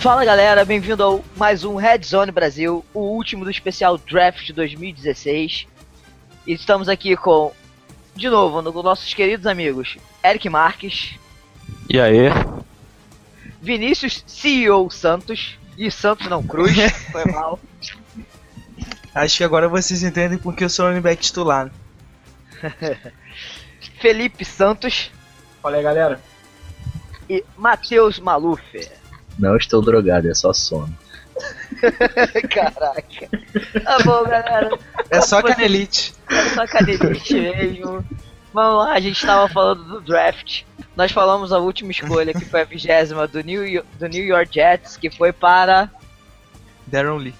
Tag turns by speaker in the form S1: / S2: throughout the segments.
S1: Fala galera, bem-vindo ao mais um Red Zone Brasil, o último do especial Draft de 2016. E estamos aqui com, de novo, no, com nossos queridos amigos Eric Marques,
S2: E aí?
S1: Vinícius CEO Santos e Santos não Cruz, foi mal.
S3: Acho que agora vocês entendem porque eu sou running back titular.
S1: Felipe Santos
S4: Fala aí, galera.
S1: e Matheus Maluf.
S5: Não estou drogado, é só sono.
S1: Caraca. Tá bom, galera.
S3: É só canelite.
S1: É só canelite mesmo. Vamos lá, a gente tava falando do draft. Nós falamos a última escolha, que foi a vigésima do New, Yo- do New York Jets, que foi para
S3: Darren Lee.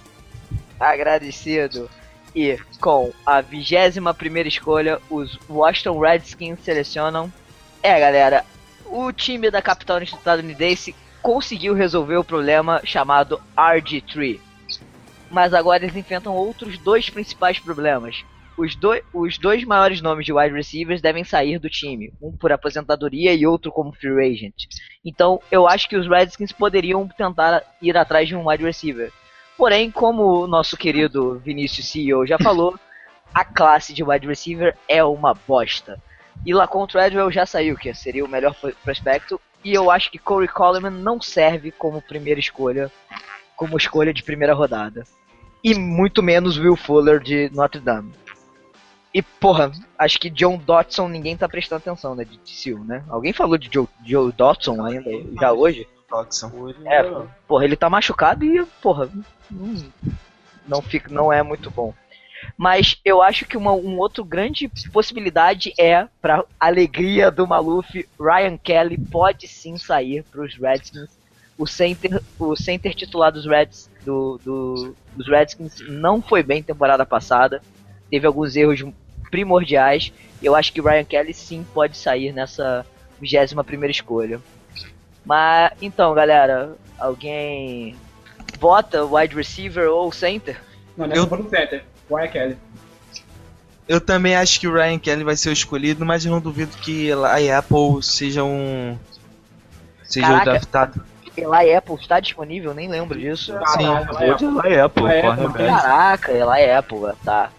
S1: agradecido. E com a vigésima primeira escolha, os Washington Redskins selecionam. É, galera, o time da capital estadunidense conseguiu resolver o problema chamado RG3. Mas agora eles enfrentam outros dois principais problemas. Os, doi- os dois maiores nomes de wide receivers devem sair do time, um por aposentadoria e outro como free agent. Então, eu acho que os Redskins poderiam tentar ir atrás de um wide receiver. Porém, como o nosso querido Vinícius CEO já falou, a classe de wide receiver é uma bosta. E Lacon Treadwell já saiu, que seria o melhor pro- prospecto, e eu acho que Corey Coleman não serve como primeira escolha, como escolha de primeira rodada. E muito menos Will Fuller de Notre Dame. E porra, acho que John Dotson ninguém tá prestando atenção, né, de TCU, né? Alguém falou de Joe, Joe Dotson ainda, já hoje?
S3: Dodson.
S1: É, porra, ele tá machucado e, porra, não, não, fica, não é muito bom. Mas eu acho que uma um outro grande possibilidade é, pra alegria do Maluf, Ryan Kelly pode sim sair pros Redskins. O center, o center titular dos, Reds, do, do- dos Redskins não foi bem temporada passada. Teve alguns erros primordiais. Eu acho que Ryan Kelly sim pode sair nessa 21 primeira escolha. Mas então, galera, alguém vota wide receiver ou center?
S4: Não, nessa
S3: Eu-
S4: eu... foi no center. Ryan Kelly.
S3: Eu também acho que o Ryan Kelly vai ser o escolhido, mas eu não duvido que a Apple seja um. seja o
S1: Caraca.
S3: draftado.
S1: Eli Apple está disponível, nem lembro disso.
S3: Sim,
S2: de é, pô.
S4: Lá é,
S2: corre
S4: porque-
S2: bem.
S1: Caraca, Eli Apple, tá.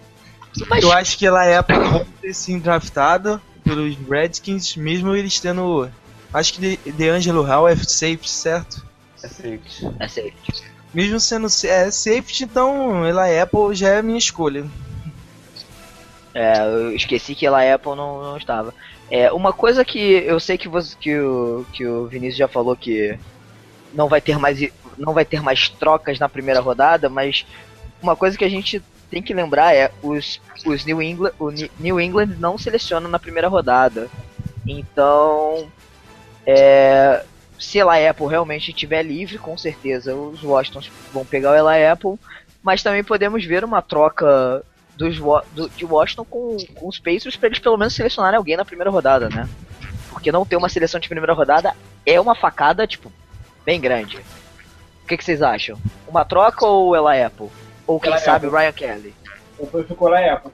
S1: Mas
S3: Eu acho que a Apple pode ter sim draftado pelos Redskins, mesmo eles tendo. Acho que De- DeAngelo Hall é safety, certo?
S2: É safety.
S1: é safety.
S3: Mesmo sendo é, safety, então Eli Apple já é minha escolha.
S1: É, eu esqueci que Eli Apple não, não estava. É, uma coisa que eu sei que, você, que, o, que o Vinícius já falou que não vai ter mais não vai ter mais trocas na primeira rodada, mas uma coisa que a gente tem que lembrar é os, os New England o New England não seleciona na primeira rodada. Então, é, se Eli Apple realmente estiver livre, com certeza os Washingtons vão pegar o Eli Apple, mas também podemos ver uma troca dos, do- de Washington com, com os Pacers para eles pelo menos selecionarem alguém na primeira rodada, né? Porque não ter uma seleção de primeira rodada é uma facada, tipo, bem grande. O que, que vocês acham? Uma troca ou Ela Apple? Ou quem
S4: Eli
S1: sabe
S4: Apple.
S1: Ryan Kelly?
S4: Ou ficou Ryan Apple.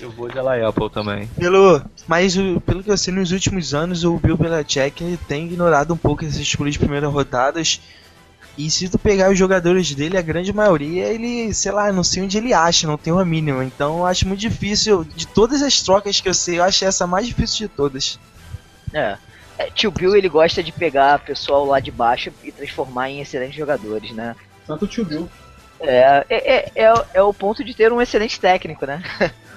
S2: Eu vou de lá Apple também.
S3: Pelo, mas o- pelo que eu sei, nos últimos anos o Bill Belichick ele tem ignorado um pouco essas escolhas de primeiras rodadas. E se tu pegar os jogadores dele, a grande maioria, ele, sei lá, não sei onde ele acha, não tem uma mínima. Então eu acho muito difícil, de todas as trocas que eu sei, eu acho essa a mais difícil de todas.
S1: É. É, Tio Bill ele gosta de pegar pessoal lá de baixo e transformar em excelentes jogadores, né?
S4: Tanto o tio Bill.
S1: É, é, é, é, é o ponto de ter um excelente técnico, né?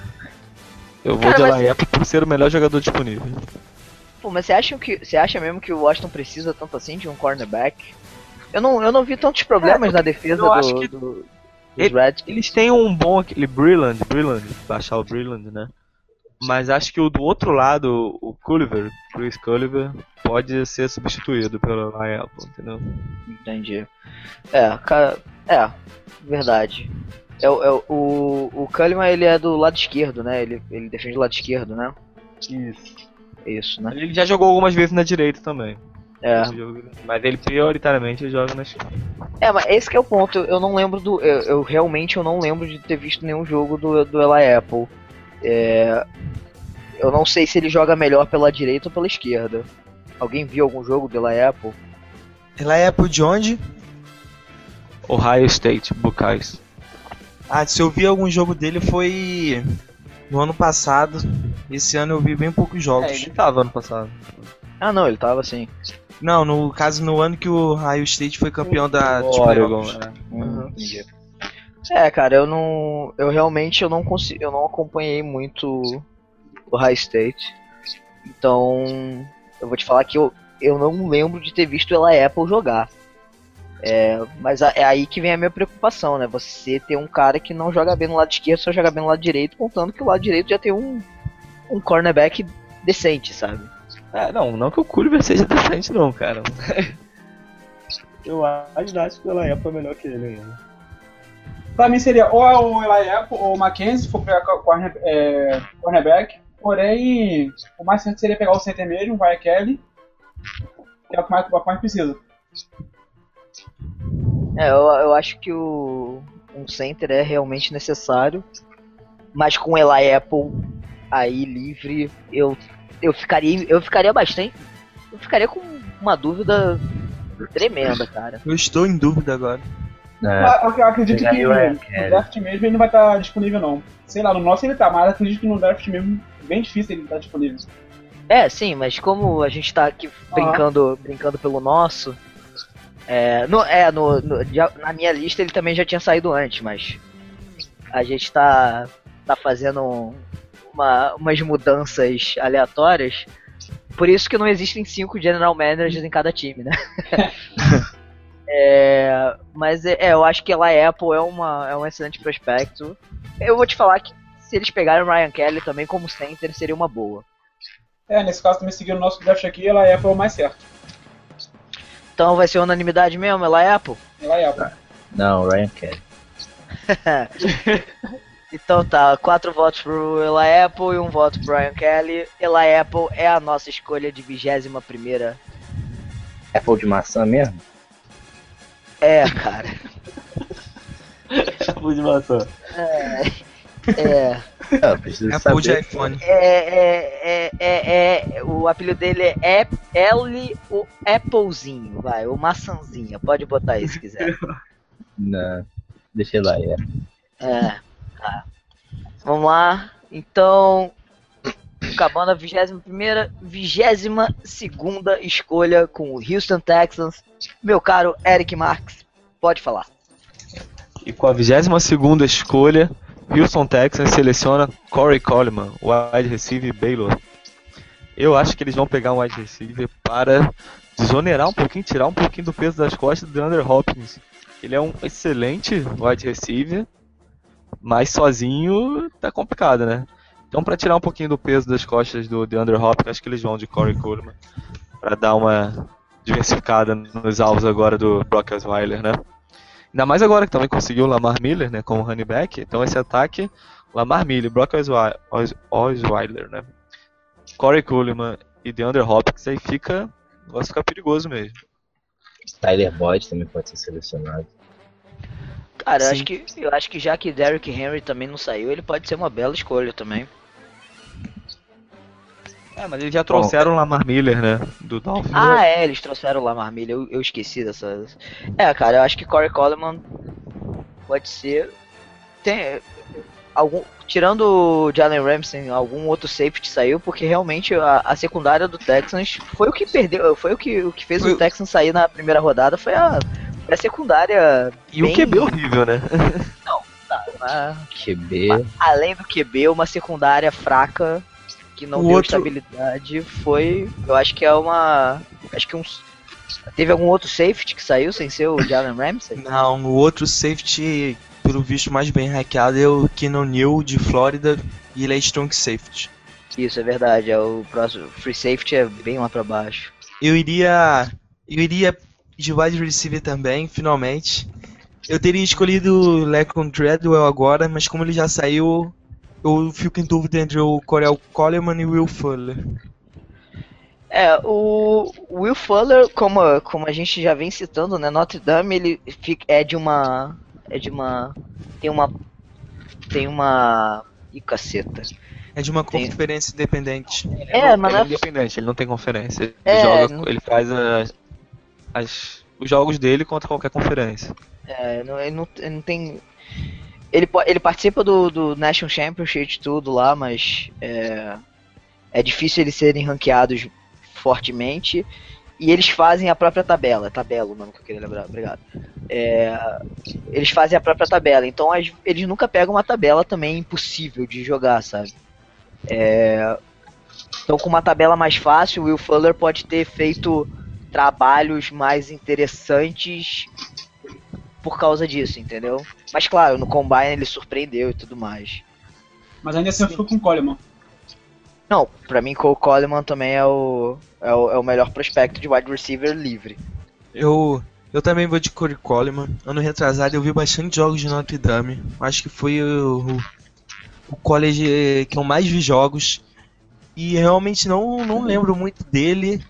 S2: Eu vou
S1: Cara,
S2: de
S1: mas-
S2: por ser o melhor jogador disponível.
S1: Pô, mas você acha, que, você acha mesmo que o Washington precisa tanto assim de um cornerback? Eu não, eu não vi tantos problemas na defesa
S2: eu acho
S1: do,
S2: que
S1: do, dos
S2: ele-
S1: Redskins.
S2: Eles têm um bom aquele Brilland, Brilland, baixar o Brilland, né? Mas acho que o do outro lado, o Culliver, Chris Culliver, pode ser substituído pelo Apple, entendeu?
S1: Entendi. É, cara, é, verdade. É, o- é o- o, o Culliman, ele é do lado esquerdo, né? Ele, ele defende do lado esquerdo, né?
S2: Isso.
S1: Isso, né?
S2: Ele já jogou algumas vezes na direita também.
S1: É.
S2: Mas ele prioritariamente joga na esquerda.
S1: É, mas esse que é o ponto. Eu não lembro do. Eu, eu realmente eu não lembro de ter visto nenhum jogo do, do Eli Apple. É, eu não sei se ele joga melhor pela direita ou pela esquerda. Alguém viu algum jogo do Eli Apple?
S3: Ela é Apple de onde?
S2: Ohio State, Buckeyes.
S3: Ah, se eu vi algum jogo dele foi no ano passado. Esse ano eu vi bem poucos jogos.
S2: É, ele tava ano passado.
S1: Ah, não, ele tava assim.
S3: Não, no caso no ano que o Ohio State foi campeão da
S2: Oregon,
S3: playoffs.
S2: é.
S1: Uhum. Entendi. É, cara, eu não. Eu realmente eu não consigo. Eu não acompanhei muito o High State. Então. Eu vou te falar que eu, eu não lembro de ter visto ela Apple jogar. É, mas é aí que vem a minha preocupação, né? Você ter um cara que não joga bem no lado esquerdo, só joga bem no lado direito, contando que o lado direito já tem um, um cornerback decente, sabe?
S2: É, não, não que o Culver seja decente não, cara. Eu acho que o Ela Apple é melhor que ele ainda.
S4: Pra mim seria ou é o Eli Apple ou o Mackenzie, se for pegar corner, é, cornerback. Porém, o mais certo seria pegar o center mesmo, vai a Kelly. Que é o que mais, o que mais precisa.
S1: É, eu, eu acho que o um center é realmente necessário, mas com Eli Apple aí livre, eu eu ficaria eu ficaria bastante, eu ficaria com uma dúvida tremenda, cara.
S3: Eu estou em dúvida agora.
S5: É,
S4: Ah, Eu, eu acredito que
S5: o
S4: no
S5: Kelly.
S4: draft mesmo ele não vai estar disponível não. Sei lá, no nosso ele tá, mas eu acredito que no draft mesmo bem difícil ele estar disponível.
S1: É, sim, mas como a gente tá aqui brincando, brincando pelo nosso, é, no, é no, no- na minha lista ele também já tinha saído antes, mas a gente tá, tá fazendo uma, umas mudanças aleatórias, por isso que não existem cinco general managers em cada time, né? É, mas é, é, eu acho que ela Apple é, uma, é um excelente prospecto. Eu vou te falar que se eles pegarem o Ryan Kelly também como center seria uma boa.
S4: É, nesse caso também seguindo o nosso draft aqui, ela Apple é o mais certo.
S1: Então vai ser unanimidade mesmo, ela é Apple?
S4: Ela é Apple.
S5: não, Ryan Kelly.
S1: Então tá, quatro votos pro Ela Apple e um voto pro Ryan Kelly. Ela Apple é a nossa escolha de vigésima primeira.
S5: Apple de maçã mesmo?
S1: É, cara.
S2: Apple de maçã.
S1: É. É,
S5: Não, preciso
S3: Apple de iPhone.
S1: é, é, é, é, é- o apelido dele é L, o Applezinho, vai, o maçãzinha, pode botar aí se quiser.
S5: Não, deixa lá, é.
S1: É, tá. Vamos lá. Então, acabando a 21 vigésima segunda escolha com o Houston Texans. Meu caro Eric Marx, pode falar.
S2: E com a 22ª escolha, Houston Texans seleciona Corey Coleman, wide receiver Baylor. Eu acho que eles vão pegar um wide receiver para desonerar um pouquinho, tirar um pouquinho do peso das costas do DeAndre Hopkins. Ele é um excelente wide receiver, mas sozinho tá complicado, né? Então para tirar um pouquinho do peso das costas do DeAndre Hopkins, acho que eles vão de Corey Coleman para dar uma diversificada nos alvos agora do Brock Osweiler, né? Ainda mais agora que também conseguiu o Lamar Miller, né, como running back. Então esse ataque, Lamar Miller, Brock Oswei- Os- Osweiler, né? Corey Coleman e DeAndre Hopkins, aí fica, o negócio fica perigoso mesmo.
S5: Tyler Boyd também pode ser selecionado.
S1: Cara, eu acho, que, eu acho que já que Derrick Henry também não saiu, ele pode ser uma bela escolha também.
S2: É, mas eles já trouxeram o Lamar Miller, né, do Dolphins.
S1: Ah, é, eles trouxeram o Lamar Miller, eu, eu esqueci dessa. É, cara, eu acho que Corey Coleman pode ser. Tem. Algum, tirando o Jalen Ramsey, algum outro safety saiu, porque realmente a, a secundária do Texans foi o que perdeu, foi o que, o que fez
S3: Foi
S1: o
S3: o-
S1: Texans sair na primeira rodada, foi a, foi a secundária.
S2: E o
S1: bem-
S2: QB horrível, né?
S1: a-
S5: QB.
S1: além do QB, uma secundária fraca que não
S3: O
S1: deu
S3: outro-
S1: estabilidade foi. Eu acho que é uma. Acho que uns. Teve algum outro safety que saiu sem ser o Jalen Ramsey?
S3: Não, o outro safety, pelo visto mais bem hackeado, é o Keanu Neal de Flórida e ele é strong safety.
S1: Isso, é verdade. É o próximo. Free safety é bem lá pra baixo.
S3: Eu iria. Eu iria de wide receiver também, finalmente. Eu teria escolhido o Lecon Treadwell agora, mas como ele já saiu, eu fico em dúvida entre o Corel Coleman e o Will Fuller.
S1: É, o Will Fuller, como, como a gente já vem citando, né? Notre Dame, ele fica, é de uma. É de uma. Tem uma. Tem uma. Ih, caceta.
S3: É de uma
S1: Tem-
S3: conferência independente.
S1: É, mas
S2: ele
S1: não
S2: é
S1: é
S2: independente, ele não tem conferência. Ele
S1: É,
S2: joga,
S1: não-
S2: ele faz as, as os jogos dele contra qualquer conferência.
S1: É, não, ele, não, ele não tem. Ele, ele participa do, do National Championship tudo lá, mas é, é difícil eles serem ranqueados fortemente. E eles fazem a própria tabela. Tabela, o nome que eu queria lembrar, obrigado. É, eles fazem a própria tabela. Então as- eles nunca pegam uma tabela também impossível de jogar, sabe? É, então com uma tabela mais fácil, o Will Fuller pode ter feito trabalhos mais interessantes por causa disso, entendeu? Mas claro, no Combine ele surpreendeu e tudo mais.
S4: Mas ainda assim eu fico com o Coleman.
S1: Não, pra mim Cole Coleman também é o, é o, é o melhor prospecto de wide receiver livre.
S3: Eu, eu também vou de Corey Coleman. Ano retrasado eu vi bastante jogos de Notre Dame. Acho que foi o, o college que eu mais vi jogos. E realmente não, não lembro muito dele.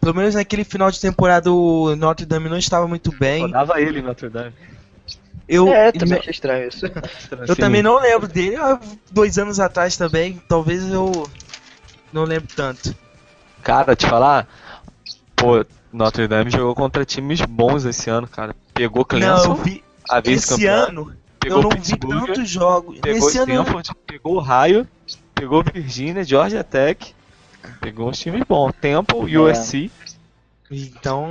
S3: Pelo menos naquele final de temporada o Notre Dame não estava muito bem.
S2: Rodava ele Notre Dame.
S3: Eu,
S1: é, também
S3: não-
S1: achei estranho isso.
S3: eu também não lembro dele. Há dois anos atrás também. Talvez eu não lembro tanto.
S2: Cara, te falar, pô, Notre Dame jogou contra times bons esse ano, cara. Pegou
S3: Não, eu
S2: Clemson,
S3: vi
S2: a
S3: esse ano.
S2: pegou
S3: eu não vi
S2: Pittsburgh,
S3: tantos jogos.
S2: pegou
S3: ano eu
S2: Stanford, pegou Ohio, pegou Virginia, Georgia Tech, pegou uns times bons. Temple,
S1: É.
S2: USC,
S3: Então.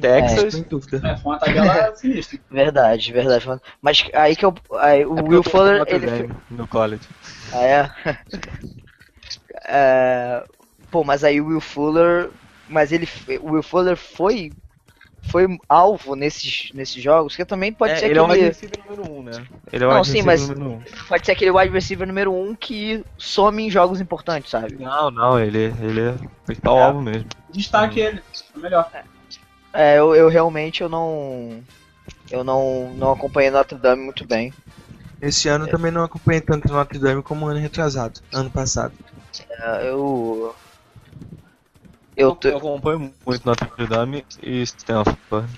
S2: Texas.
S3: Sem dúvida.
S4: É, foi uma tabela sinistra.
S1: Verdade, verdade. Mas aí que eu. Aí, o
S2: É
S1: Will Fuller, ele.
S2: Dame no college.
S1: Ah, é? É, Pô, mas aí o Will Fuller. Mas ele. O Will Fuller foi. Foi alvo nesses, nesses jogos, que também pode
S2: É,
S1: ser
S2: ele é o wide
S1: aquele.
S2: receiver número 1, um, né? Ele é o
S1: Não, sim, mas-
S2: número 1. Um.
S1: Pode ser aquele wide receiver número 1 um que some em jogos importantes, sabe?
S2: Não, não, ele, ele é o principal
S1: É.
S2: alvo mesmo.
S4: Destaque ele. É melhor.
S1: É, eu, eu realmente eu não. Eu não, não acompanhei Notre Dame muito bem.
S3: Esse ano eu também não acompanhei tanto Notre Dame como ano retrasado, ano passado.
S1: É, eu. Eu,
S2: Eu acompanho muito Notre Dame e Stanford.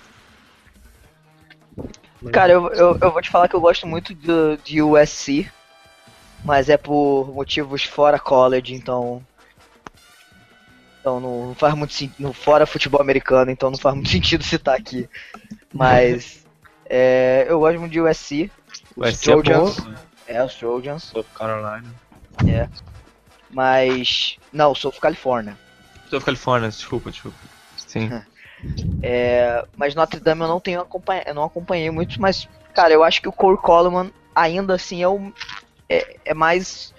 S1: Cara, eu, eu, eu vou te falar que eu gosto muito do, de USC, mas é por motivos fora college, então. Então não, faz muito sentido. Fora futebol americano, então não faz muito sentido citar aqui. Mas. é, eu gosto muito de USC. Os
S2: Vai ser
S1: Trojans.
S2: bom.
S1: É, os Trojans.
S2: South Carolina.
S1: Mas. Não, South California.
S2: South Califórnia, desculpa, desculpa. Sim.
S1: É, mas Notre Dame eu não tenho acompanhado, eu não acompanhei muito, mas cara, eu acho que o Corey Coleman ainda assim é o é, é mais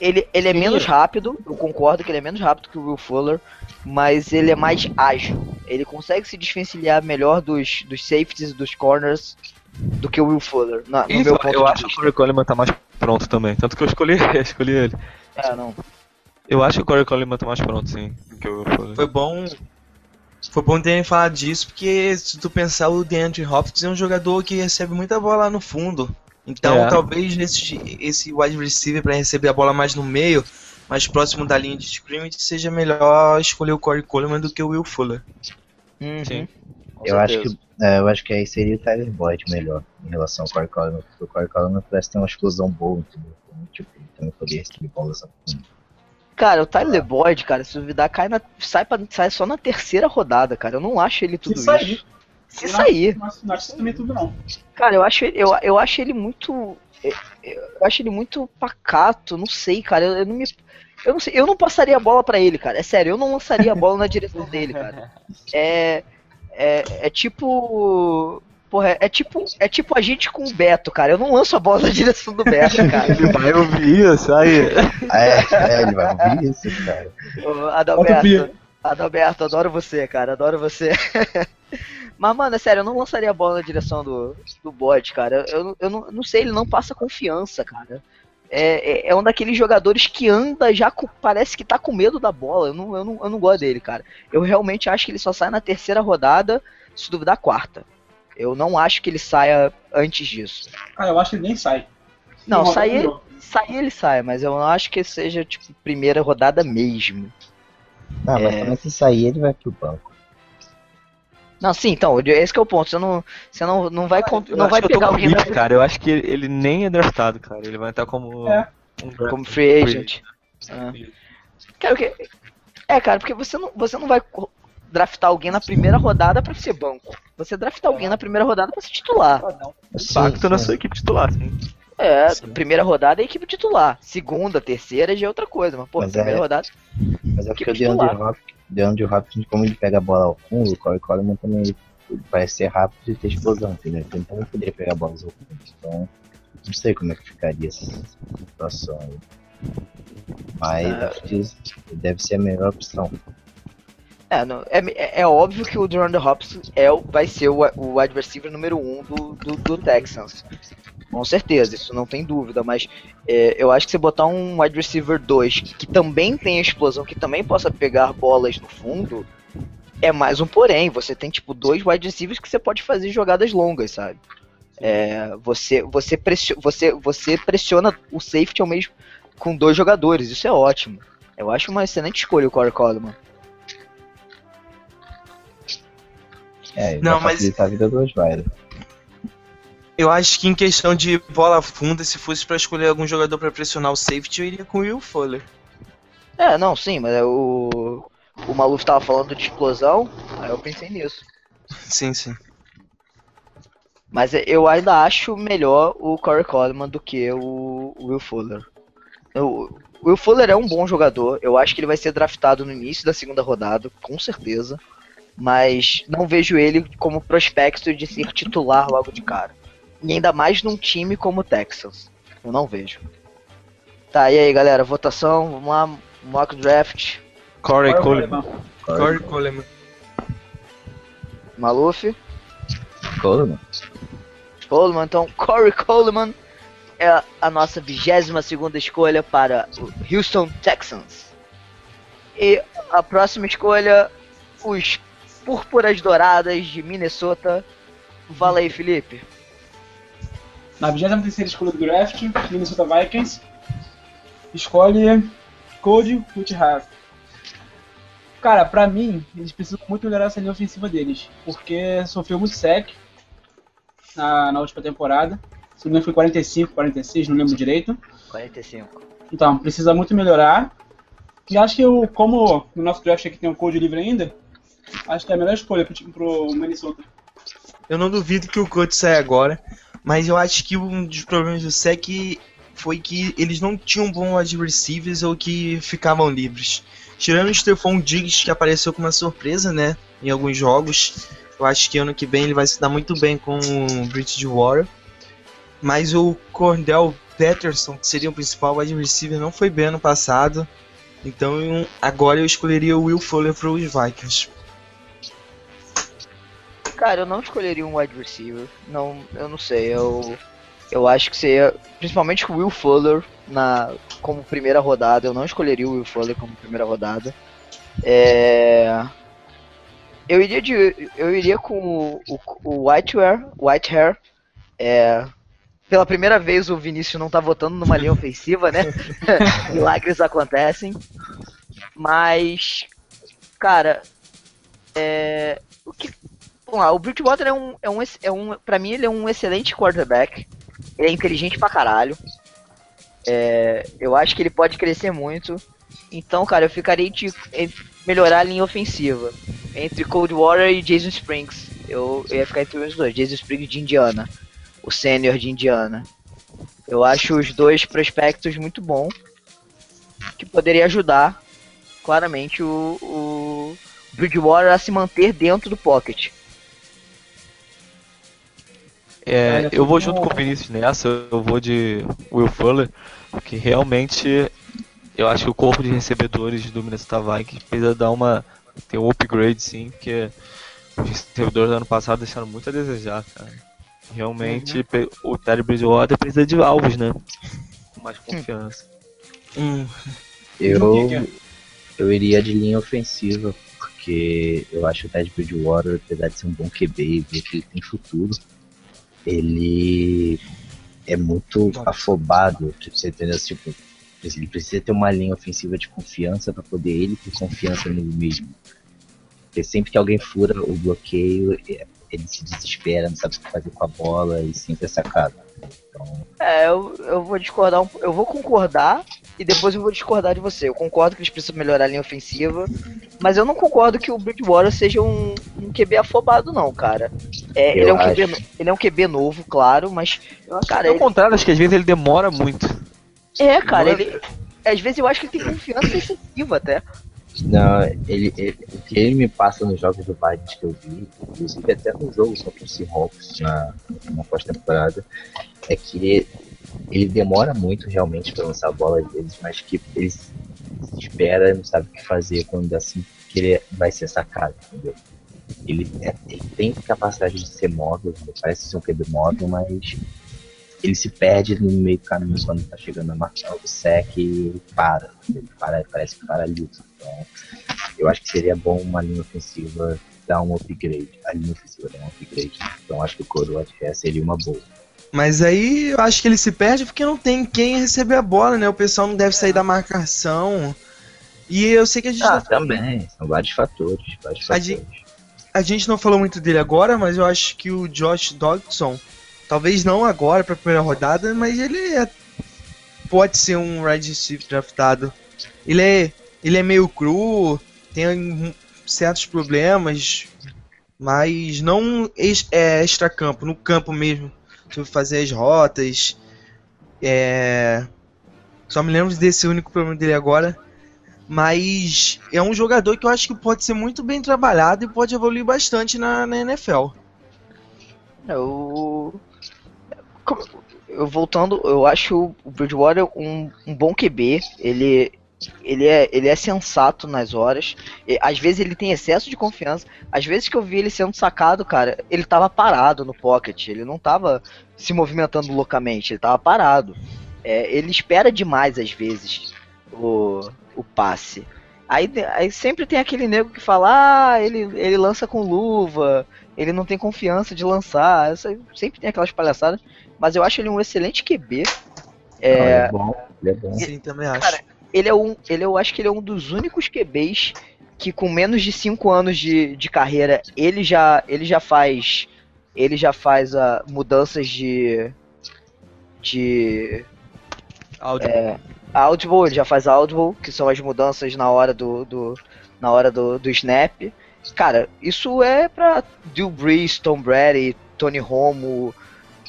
S1: ele, ele é
S2: Sim.
S1: menos rápido, eu concordo que ele é menos rápido que o Will Fuller, mas ele é mais ágil. Ele consegue se desvencilhar melhor dos, dos safeties e dos corners do que o Will Fuller, na- no
S2: Isso,
S1: meu ponto
S2: eu
S1: de
S2: acho que o
S1: vista.
S2: Corey Coleman tá mais pronto também. Tanto que eu escolhi, escolhi ele.
S1: É, não.
S2: Eu acho que o Corey Coleman tá mais pronto, sim. do Que o Fuller.
S3: Foi bom. Foi bom terem falado disso, porque se tu pensar, o DeAndre Hopkins é um jogador que recebe muita bola lá no fundo. Então
S2: É.
S3: talvez esse, esse wide receiver para receber a bola mais no meio, mais próximo da linha de scrimmage, seja melhor escolher o Corey Coleman do que o Will Fuller.
S1: Uhum,
S2: Sim.
S5: Eu acho, que, é, eu acho que aí seria o Tyler Boyd melhor em relação ao Corey Coleman, porque o Corey Coleman parece ter uma explosão boa, entendeu? Tipo, ele também poderia receber bolas a fundo.
S1: Cara, o Tyler Boyd, cara, se duvidar, cai na, sai, pra, sai só na terceira rodada, cara. Eu não acho ele tudo
S4: Se
S1: isso.
S4: sair.
S1: Se sair.
S4: Não, não acho também tudo não.
S1: Cara, eu acho, ele- eu, eu acho ele muito. Eu, eu acho ele muito pacato, não sei, cara. Eu, eu não me. Eu não sei, eu não passaria a bola pra ele, cara. É sério, eu não lançaria a bola na direção dele, cara. É. É, é tipo. Porra, é tipo, é tipo a gente com o Beto, cara. Eu não lanço a bola na direção do Beto, cara.
S2: Ele vai ouvir isso aí.
S5: É, é, ele vai ouvir isso, cara.
S1: Adalberto. Adalberto, adoro você, cara, adoro você. Mas, mano, é sério, eu não lançaria a bola na direção do, do bot, cara. Eu, eu, eu não, eu não sei, ele não passa confiança, cara. É, é, é um daqueles jogadores que anda já com, parece que tá com medo da bola. Eu não, eu, não, eu não gosto dele, cara. Eu realmente acho que ele só sai na terceira rodada, se duvidar, quarta. Eu não acho que ele saia antes disso.
S4: Cara, eu acho que ele nem sai.
S1: Não, sair, sair ele sai, mas eu não acho que seja, tipo, primeira rodada mesmo.
S5: Não, mas
S1: É.
S5: também se sair, ele vai pro banco.
S1: Não, sim, então, esse que é o ponto. Você não, você não, não vai,
S2: Eu
S1: não
S2: acho
S1: vai pegar alguém
S2: cara. Eu acho que ele, ele nem é draftado, cara. Ele vai estar como
S4: É.
S2: um draft
S1: como free agent. Ah. Cara, o que... É, cara, porque você não, você não vai. Draftar alguém na primeira rodada pra ser banco. Você draftar alguém na primeira rodada pra ser titular.
S2: Impacto na sua equipe titular, sim.
S1: É, primeira rodada é equipe titular. Segunda, terceira já é outra coisa. Mas, pô,
S5: Mas
S1: primeira
S5: é-
S1: rodada.
S5: Mas é porque o DeAndre. Hopkins, DeAndre Hopkins, como ele pega a bola ao fundo, o Corey Coleman também ele parece ser rápido e ter explosão, entendeu? Então ele também poderia pegar bolas ao fundo. Então, não sei como é que ficaria essa situação aí. Mas acho que deve ser a melhor opção.
S1: É, não, é, é, é óbvio que o DeAndre Hopkins é, vai ser o, o wide número um do, do, do Texans. Com certeza, isso não tem dúvida, mas é, eu acho que você botar um wide receiver 2 que também tem explosão, que também possa pegar bolas no fundo, é mais um porém. Você tem tipo dois wide receivers que você pode fazer jogadas longas, sabe? É, você, você, pressiona, você, você pressiona o safety ao mesmo com dois jogadores, isso é ótimo. Eu acho uma excelente escolha o Corey Coleman.
S5: É,
S3: Não, mas-
S5: a vida do Osweiler.
S3: Eu acho que em questão de bola funda, se fosse pra escolher algum jogador pra pressionar o safety, eu iria com o Will Fuller.
S1: É, não, sim, mas é o. O Maluf tava falando de explosão, aí eu pensei nisso.
S3: Sim, sim.
S1: Mas é- eu ainda acho melhor o Corey Coleman do que o Will Fuller. O o Will Fuller é um bom jogador, eu acho que ele vai ser draftado no início da segunda rodada, com certeza. Mas não vejo ele como prospecto de ser titular logo de cara. E ainda mais num time como o Texas. Eu não vejo. Tá, e aí galera, votação, vamos lá, mock draft.
S2: Corey. Coleman.
S3: Corey Coleman.
S1: Maluf.
S5: Coleman?
S1: Coleman, então Corey Coleman é a nossa 22 segunda escolha para o Houston Texans. E a próxima escolha, os Púrpuras Douradas de Minnesota. Fala aí, Felipe.
S4: Na 23 escolha do draft, Minnesota Vikings escolhe Cody Whitehair. Cara, pra mim, eles precisam muito melhorar essa linha ofensiva deles, porque sofreu muito sec na, na última temporada. Se não me engano foi 45, 46, não lembro direito.
S1: 45.
S4: Então, precisa muito melhorar. E acho que o, como no nosso draft aqui tem um code livre ainda, acho que é a melhor escolha pro, time- pro Minnesota.
S3: Eu não duvido que o coach saia agora, mas eu acho que um dos problemas do SEC foi que eles não tinham bons wide ou que ficavam livres. Tirando o Stephon Diggs, que apareceu com uma surpresa, né, em alguns jogos, eu acho que ano que vem ele vai se dar muito bem com o Bridgewater. Mas o Cordell Patterson, que seria o principal receiver, não foi bem ano passado. Então agora eu escolheria o Will Fuller para os Vikings.
S1: Cara, eu não escolheria um wide receiver. Não, eu não sei. Eu, eu acho que seria, principalmente o Will Fuller na como primeira rodada. Eu não escolheria o Will Fuller como primeira rodada. É, eu iria de, eu iria com o, o, o Whitehair, Whitehair. É, pela primeira vez o Vinícius não tá votando numa linha ofensiva, né? Milagres acontecem. Mas, cara, é, o que Vamos lá, o Bridgewater é um, é um, é um. Pra mim, ele é um excelente quarterback. Ele é inteligente pra caralho. É, eu acho que ele pode crescer muito. Então, cara, eu ficaria de melhorar a linha ofensiva. Entre Coldwater e Jason Springs. Eu, eu ia ficar entre os dois. Jason Springs de Indiana. O sênior de Indiana. Eu acho os dois prospectos muito bons. Que poderia ajudar, claramente, o, o Bridgewater a se manter dentro do pocket.
S2: É, eu vou junto com o Vinícius nessa, eu vou de Will Fuller, porque realmente eu acho que o corpo de recebedores do Minnesota Vikings precisa dar uma. ter um upgrade sim, porque os recebedores do ano passado deixaram muito a desejar, cara. Realmente pe- o Terry Bridgewater precisa de alvos, né? Com mais confiança.
S3: Hum,
S5: Eu, eu iria de linha ofensiva, porque eu acho que o Ted Bridgewater, apesar de ser um bom QB e ver que ele tem futuro, ele é muito afobado, tipo, você entendeu? Tipo, ele precisa ter uma linha ofensiva de confiança para poder ele ter confiança nele mesmo. Porque sempre que alguém fura o bloqueio, ele se desespera, não sabe o que fazer com a bola e sempre é sacado.
S1: É, eu, eu vou discordar, um, eu vou concordar e depois eu vou discordar de você. Eu concordo que eles precisam melhorar a linha ofensiva, mas eu não concordo que o Bridgewater seja um, um QB afobado, não, cara. É, ele, é um QB, ele é um QB novo, claro, mas, cara,
S2: Ao
S1: ele,
S2: contrário, acho que às vezes ele demora muito.
S1: é, cara,
S2: Não é-
S1: ele. Às vezes eu acho que ele tem confiança excessiva até.
S5: Não, ele, ele- o que ele me passa nos jogos do Vikings que eu vi, inclusive até no jogo contra o Seahawks na, na pós-temporada, é que ele, demora muito realmente para lançar a bola vezes, mas que ele espera, não sabe o que fazer quando assim que ele vai ser sacado, entendeu? Ele, é- ele tem capacidade de ser móvel, parece ser um QB móvel, mas ele se perde no meio do caminho quando tá chegando a marcar o sec e ele para, ele para, parece que paralisa. Então, eu acho que seria bom uma linha ofensiva dar um upgrade. A linha ofensiva dar um upgrade. Então acho que o Coroa seria uma boa.
S3: Mas aí eu acho que ele se perde porque não tem quem receber a bola, né? O pessoal não deve sair da marcação. E eu sei que a gente,
S5: Ah,
S3: não,
S5: também. São vários fatores. Vários
S3: A
S5: fatores.
S3: gente- a gente não falou muito dele agora, mas eu acho que o Josh Dodson, talvez não agora pra primeira rodada, mas ele é- pode ser um wide receiver draftado. Ele é, ele é meio cru, tem certos problemas, mas não é, extra-campo, no campo mesmo. Sobre fazer as rotas. É, só me lembro desse único problema dele agora. Mas é um jogador que eu acho que pode ser muito bem trabalhado e pode evoluir bastante na, na NFL.
S1: Eu. como- Eu voltando, eu acho o Bridgewater um, um bom QB. Ele, ele, é, ele é sensato nas horas. E, às vezes ele tem excesso de confiança. Às vezes que eu vi ele sendo sacado, cara, ele tava parado no pocket. Ele não tava se movimentando loucamente, ele tava parado. É, ele espera demais às vezes o, o passe. Aí, aí sempre tem aquele nego que fala, ah, ele, ele lança com luva, ele não tem confiança de lançar. Essa- sempre tem aquelas palhaçadas. Mas eu acho ele um excelente QB.
S5: Não, ele é bom. Ele é bom.
S3: Sim, também acho.
S1: Cara, Ele é um. Ele, eu acho que ele é um dos únicos QBs que com menos de 5 anos de, de carreira, ele já, ele já faz. Ele já faz a, mudanças de. De.
S2: Áudio.
S1: Audible, ele já faz Audible, que são as mudanças na hora do, do na hora do, do snap. Cara, isso é pra Drew Brees, Tom Brady, Tony Romo,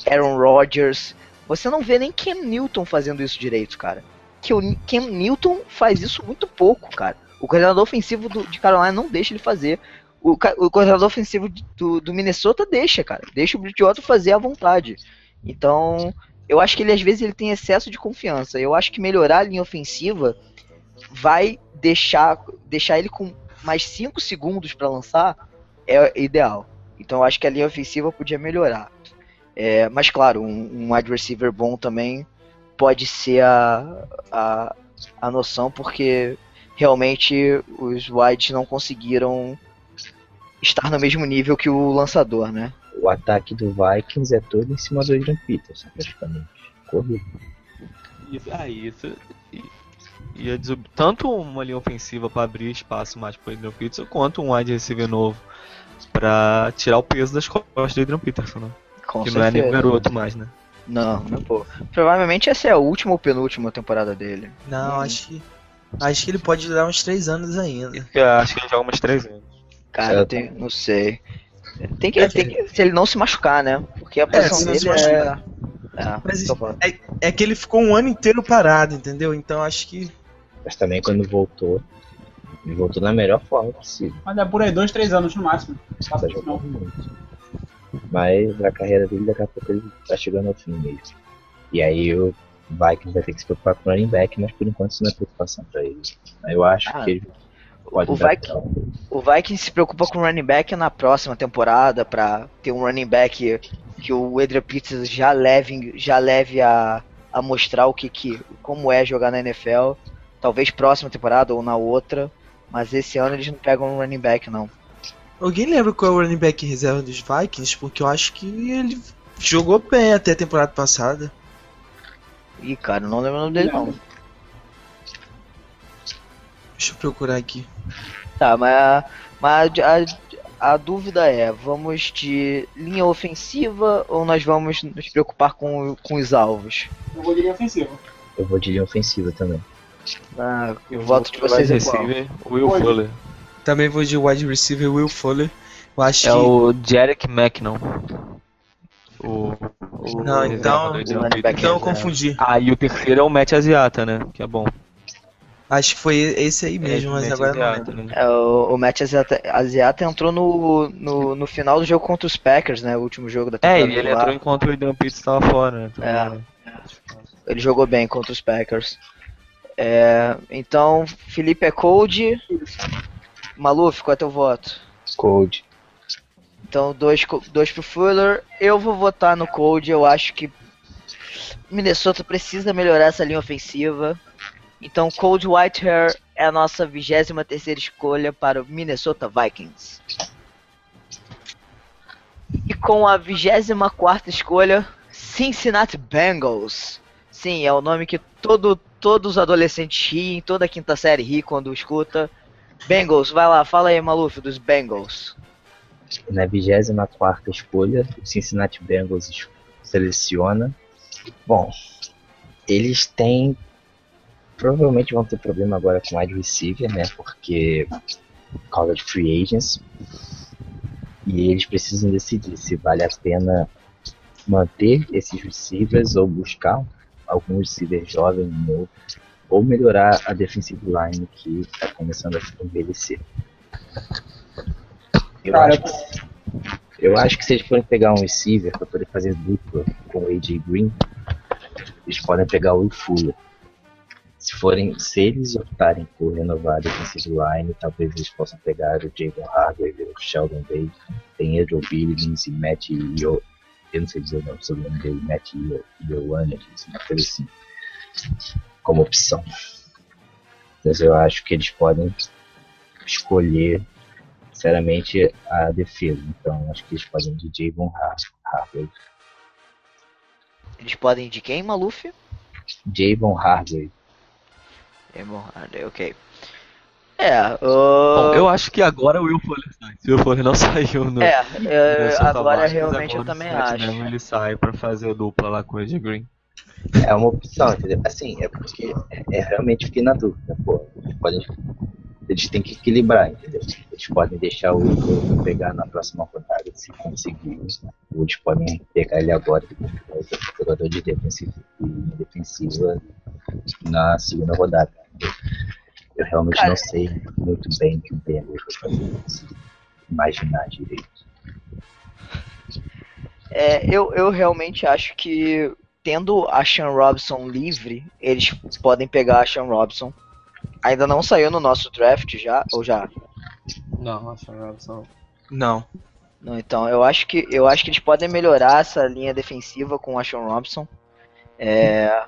S1: Aaron Rodgers. Você não vê nem Ken Newton fazendo isso direito, cara. Que o Ken Newton faz isso muito pouco, cara. O coordenador ofensivo do- de Carolina não deixa ele fazer. O, o coordenador ofensivo do, do Minnesota deixa, cara. Deixa o Bridgewater fazer à vontade. Então, eu acho que ele às vezes ele tem excesso de confiança. Eu acho que melhorar a linha ofensiva vai deixar, deixar ele com mais 5 segundos para lançar é ideal. Então eu acho que a linha ofensiva podia melhorar. É, mas claro, um, um wide receiver bom também pode ser a, a, a noção, porque realmente os wides não conseguiram estar no mesmo nível que o lançador, né?
S5: O ataque do Vikings é todo em cima do Adrian Peterson, praticamente. Corrido.
S2: Isso, ah, isso. e- desob- tanto uma linha ofensiva para abrir espaço mais pro Adrian Peterson, quanto um wide receiver novo pra tirar o peso das costas do Adrian Peterson, né?
S1: Com
S2: que não é nem
S1: certeza.
S2: garoto mais, né?
S1: Não, não pô. Provavelmente essa é a última ou penúltima temporada dele.
S3: Não, acho que. Acho que ele pode durar uns 3 anos ainda.
S2: Eu acho que ele joga umas três anos.
S1: Cara,
S5: É.
S1: eu tenho, não sei. Tem que,
S3: É,
S1: tem que- se ele não se machucar, né? Porque a
S3: se não
S1: dele é. é
S3: Mas
S1: falando.
S3: É que ele ficou um ano inteiro parado, entendeu? Então acho que.
S5: Mas também quando voltou, ele voltou na melhor forma possível.
S4: Mas é por aí, dois, três anos no máximo.
S5: Tá jogando muito. Mas a carreira dele daqui a pouco ele tá chegando ao fim mesmo. E aí o Vikings vai ter que se preocupar com o running back, mas por enquanto isso não é preocupação pra ele. Eu acho
S1: Ah,
S5: que ele pode
S1: o
S5: dar
S1: Vikings- O Vikings se preocupa com o running back na próxima temporada pra ter um running back que o Adrian Peterson já leve, já leve a, a mostrar o que, que como é jogar na NFL. Talvez próxima temporada ou na outra, mas esse ano eles não pegam um running back não.
S3: Alguém lembra qual é o running back reserva dos Vikings? Porque eu acho que ele jogou bem até a temporada passada.
S1: Ih, cara, não lembro o nome dele não.
S3: Deixa eu procurar aqui.
S1: Tá, mas, mas a, a dúvida é, vamos de linha ofensiva ou nós vamos nos preocupar com, com os alvos?
S4: Eu vou de linha ofensiva.
S5: Eu vou de linha ofensiva também.
S1: Ah, o
S2: Eu
S1: voto de vocês é qual?
S2: Will. Fuller.
S3: Também vou de wide receiver Will Fuller. Eu acho
S2: É
S3: que.
S2: o Jerick McKinnon. O, o
S3: Não, então- Então eu
S1: é,
S3: confundi.
S2: Ah, e o terceiro é o Matt Asiata, né? Que é bom.
S3: Acho que foi esse aí mesmo, mas
S2: Matt
S3: agora não
S2: Asiata, né?
S1: É, o, o Matt Asiata, Asiata entrou no, no, no final do jogo contra os Packers, né? O último jogo da
S2: É,
S1: temporada
S2: ele, ele entrou enquanto o Idan Pitts estava fora, né? Então,
S1: É. Ele jogou bem contra os Packers. É, então, Felipe é cold. Maluf, qual é teu voto?
S5: Cold.
S1: Então, dois, dois pro Fuller. Eu vou votar no cold. Eu acho que Minnesota precisa melhorar essa linha ofensiva. Então, Cold Whitehair é a nossa 23 terceira escolha para o Minnesota Vikings. E com a 24 quarta escolha, Cincinnati Bengals. Sim, é o nome que todo, todos os adolescentes riem, toda a quinta série ri quando escuta. Bengals, vai lá, fala aí, Maluf, dos Bengals.
S5: Na 24 escolha, o Cincinnati Bengals seleciona. Bom, eles têm. Provavelmente vão ter problema agora com wide receiver, né? Porque. Por causa de free agents. E eles precisam decidir se vale a pena manter esses receivers ou buscar algum receiver jovem novo. Ou melhorar a defensive line que está começando a se envelhecer. Eu
S4: Cara,
S5: acho que eu acho que se eles forem pegar um receiver para poder fazer dupla com o AJ Green, eles podem pegar o Fuller. Se forem, se eles optarem por renovar a defensive line, talvez eles possam pegar o Javon Hargrave, o Sheldon Bay, tem Andrew Billings e Matt Io, eu não sei dizer o nome, sobre o nome dele, Matt Io, Ioannidis, uma coisa assim, como opção. Mas eu acho que eles podem escolher sinceramente, a defesa. Então, acho que eles podem de Javon Har- Hargrave.
S1: Eles podem de quem, Maluf?
S5: Javon Hargrave.
S1: Hardy, ok. É, uh,
S2: Bom, eu acho que agora o Will Fuller sai. Se o Will Fuller não saiu no.
S1: é,
S2: Minnesota
S1: agora realmente eu
S2: agora
S1: também
S2: o Cincinnati
S1: acho.
S2: Ele sai pra fazer a dupla lá com o AJ Green.
S5: É uma opção, entendeu? Assim, é porque é, é realmente fiquei na dúvida, pô. Podem, eles têm que equilibrar, entendeu? Eles podem deixar o Will pegar na próxima rodada, se conseguir. Ou eles podem pegar ele agora, o jogador de defensiva, de defensiva na segunda rodada. Eu realmente
S1: Cara,
S5: não sei muito bem o que o Bengals vai fazer, imaginar direito.
S1: É, eu, eu realmente acho que tendo a Sean Robson livre, eles podem pegar a Sean Robson. Ainda não saiu no nosso draft já, ou já?
S2: Não, acho que
S3: Não.
S1: Não, então eu acho que eu acho que eles podem melhorar essa linha defensiva com a Sean Robson. É,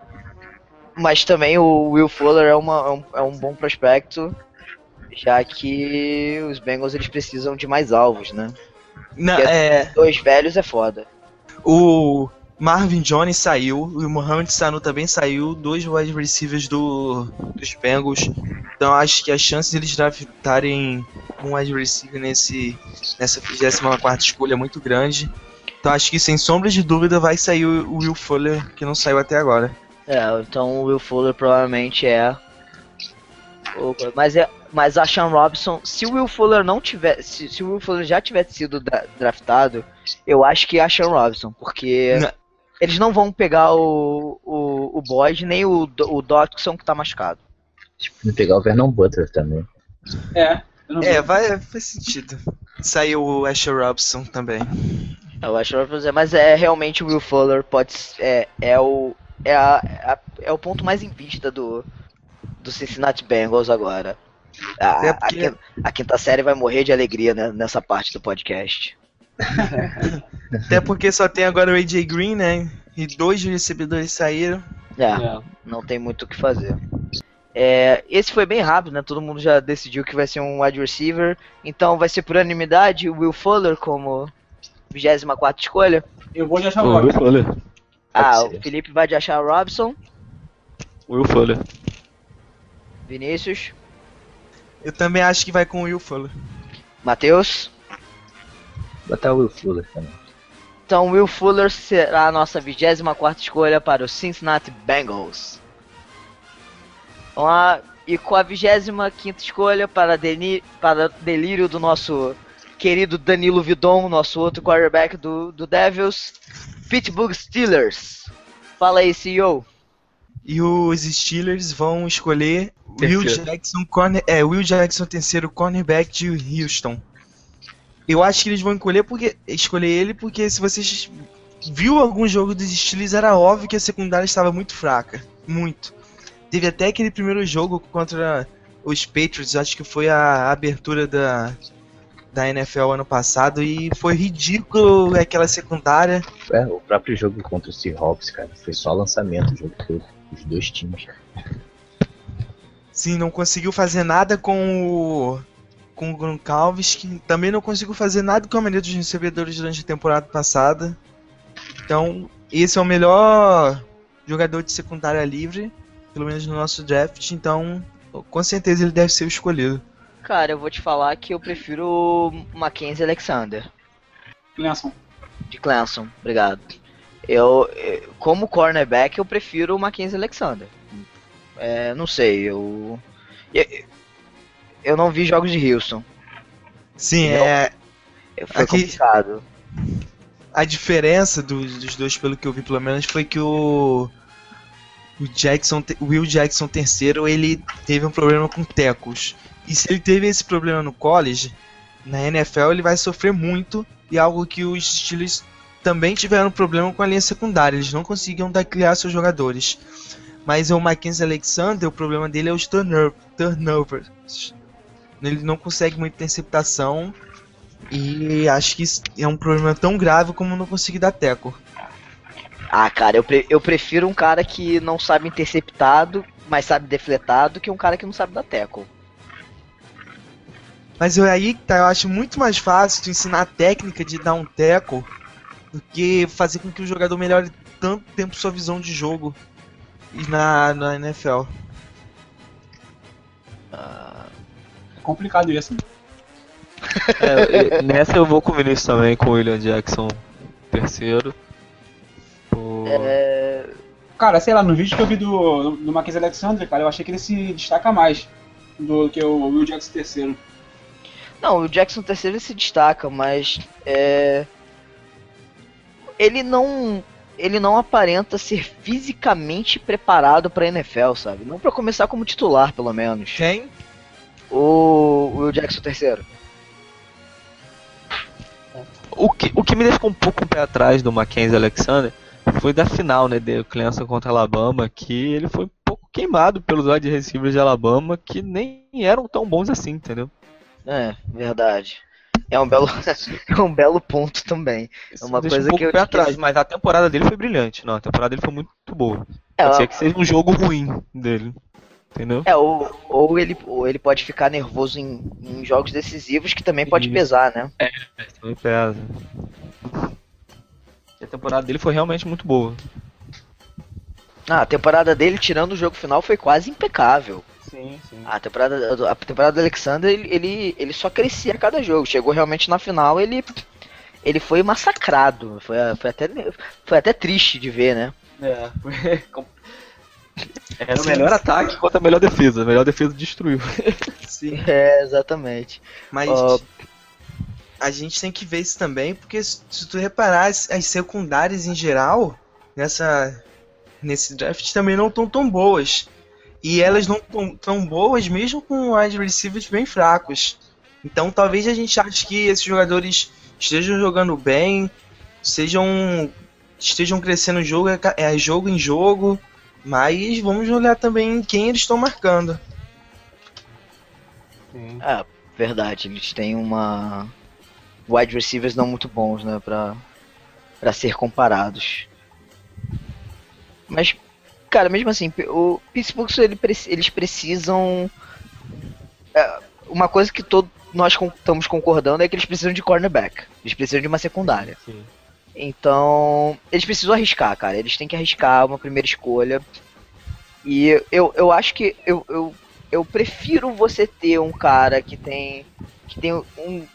S1: mas também o Will Fuller é, uma, é, um, é um bom prospecto, já que os Bengals eles precisam de mais alvos, né?
S3: Não, é,
S1: Dois velhos é foda.
S3: o Marvin Jones saiu, o Mohamed Sanu também saiu, dois wide receivers do, dos Bengals. Então acho que a chance deles draftarem um wide receiver nesse, nessa 24 escolha é muito grande. Então acho que sem sombra de dúvida vai sair o Will Fuller, que não saiu até agora.
S1: É, então o Will Fuller provavelmente é. Mas, é, mas a Sean Robson, se o Will Fuller não tiver. Se, se o Will Fuller já tivesse sido dra- draftado, eu acho que é a Sean Robson, porque
S3: Não.
S1: Eles não vão pegar o, o, o Boyd nem o, o Dodson que tá machucado.
S5: Tipo, pegar o Vernon Butler também.
S4: É. Eu não
S3: É, vai, faz sentido. Saiu o Asher Robson também.
S1: Eu acho que vai mas é realmente o Will Fuller pode é, é o é, a, a- é o ponto mais em vista do do Cincinnati Bengals agora. A,
S3: É
S1: a
S3: porque-
S1: quinta, a quinta série vai morrer de alegria né, nessa parte do podcast.
S3: Até porque só tem agora o AJ Green, né? E dois recebedores saíram.
S1: É, não tem muito o que fazer. É, esse foi bem rápido, né? Todo mundo já decidiu que vai ser um wide receiver. Então vai ser por unanimidade o Will Fuller como 24 escolha.
S4: Eu vou de achar
S2: O
S4: o
S2: Will. Fuller.
S1: Ah, o Felipe vai de achar Robson.
S2: Will Fuller.
S1: Vinícius.
S3: Eu também acho que vai com o Will Fuller.
S1: Matheus.
S5: Botar o Will Fuller também.
S1: Então, Will Fuller será a nossa 24 escolha para o Cincinnati Bengals. Vamos lá. E com a 25 escolha para, deni para delírio do nosso querido Danilo Vidon, nosso outro quarterback do, do Devils, Pittsburgh Steelers. Fala aí, CEO.
S3: E os Steelers vão escolher Will. Jackson, corner, é, Will Jackson, terceiro cornerback de Houston. Eu acho que eles vão escolher porque escolher ele porque se vocês viu algum jogo dos Steelers era óbvio que a secundária estava muito fraca, muito. Teve até aquele primeiro jogo contra os Patriots, acho que foi a abertura da da NFL ano passado e foi ridículo aquela secundária.
S5: É, o próprio jogo contra o Seahawks, cara, foi só lançamento o jogo todo. Os dois times.
S3: Sim, não conseguiu fazer nada com o com o Gronkowski, também não conseguiu fazer nada com a maioria dos recebedores durante a temporada passada. Então, esse é o melhor jogador de secundária livre, pelo menos no nosso draft, então com certeza ele deve ser o escolhido.
S1: Cara, eu vou te falar que eu prefiro o Mackenzie Alexander,
S4: Clemson.
S1: de Clemson. Obrigado. Eu, como cornerback, eu prefiro o Mackenzie Alexander. É, não sei, eu, eu. Eu não vi jogos de Houston.
S3: Sim, é
S1: Foi
S3: Aqui-
S1: complicado.
S3: a diferença dos, dos dois, pelo que eu vi pelo menos, foi que o o Jackson, o Will Jackson terceiro, ele teve um problema com tecos. E se ele teve esse problema no college, na NFL ele vai sofrer muito e algo que os Steelers também tiveram problema com a linha secundária, eles não conseguiam dar criar seus jogadores. Mas o Mackenzie Alexander, o problema dele é os turnover, turnovers. Ele não consegue muita interceptação e acho que é um problema tão grave como não conseguir dar teco.
S1: Ah, cara, eu, pre- eu prefiro um cara que não sabe interceptado, mas sabe defletado, que um cara que não sabe dar tackle.
S3: Mas eu aí tá, eu acho muito mais fácil tu ensinar a técnica de dar um teco do que fazer com que o jogador melhore tanto tempo sua visão de jogo na, na NFL.
S4: É complicado isso.
S2: É, nessa eu vou com o Vinícius também, com o William Jackson terceiro. O-
S1: É,
S4: Cara, sei lá, no vídeo que eu vi do, do Marquês Alexander, cara, eu achei que ele se destaca mais do que o Will Jackson terceiro.
S1: Não, o Jackson terceiro se destaca, mas é, ele não ele não aparenta ser fisicamente preparado pra NFL, sabe? Não pra começar como titular, pelo menos.
S3: Quem?
S1: O, o Jackson terceiro.
S2: O que, o que me deixou um pouco um pé atrás do Mackenzie Alexander foi da final, né, do Clemson contra Alabama, que ele foi um pouco queimado pelos wide receivers de Alabama, que nem eram tão bons assim, entendeu?
S1: É, verdade. É um belo é um belo ponto também.
S2: Isso
S1: uma
S2: me deixa
S1: coisa
S2: um pouco
S1: que eu
S2: pé atrás, mas a temporada dele foi brilhante. Não, a temporada dele foi muito boa.
S1: É,
S2: Pode ser que seja um jogo ruim dele, entendeu?
S1: é ou, ou ele ou ele pode ficar nervoso em, em jogos decisivos que também pode
S2: Isso.
S1: pesar, né?
S2: Também pesa. E a temporada dele foi realmente muito boa.
S1: Ah, a temporada dele tirando o jogo final foi quase impecável.
S2: Sim, sim.
S1: A temporada, a temporada do Alexander, ele, ele, ele só crescia a cada jogo. Chegou realmente na final, ele, ele foi massacrado. Foi, foi, até, foi até triste de ver, né?
S2: É, foi. Era o melhor ataque contra a melhor defesa. A melhor defesa destruiu.
S3: Sim.
S1: É, exatamente.
S3: Mas
S1: Ó.
S3: a gente tem que ver isso também, porque se tu reparar, as, as secundárias em geral, nessa nesse draft também não estão tão boas. E elas não estão tão boas mesmo com wide receivers bem fracos. Então talvez a gente ache que esses jogadores estejam jogando bem, sejam estejam crescendo jogo, ca- é, jogo em jogo, mas vamos olhar também quem eles estão marcando.
S1: É, verdade. Eles têm uma. Wide receivers não muito bons, né? Pra, pra ser comparados. Mas, cara, mesmo assim, o Pittsburgh ele, eles precisam. é, uma coisa que todos nós estamos concordando é que eles precisam de cornerback. Eles precisam de uma secundária.
S2: Sim.
S1: Então, eles precisam arriscar, cara. Eles têm que arriscar uma primeira escolha. E eu, eu acho que eu, eu, eu prefiro você ter um cara que tem que tem um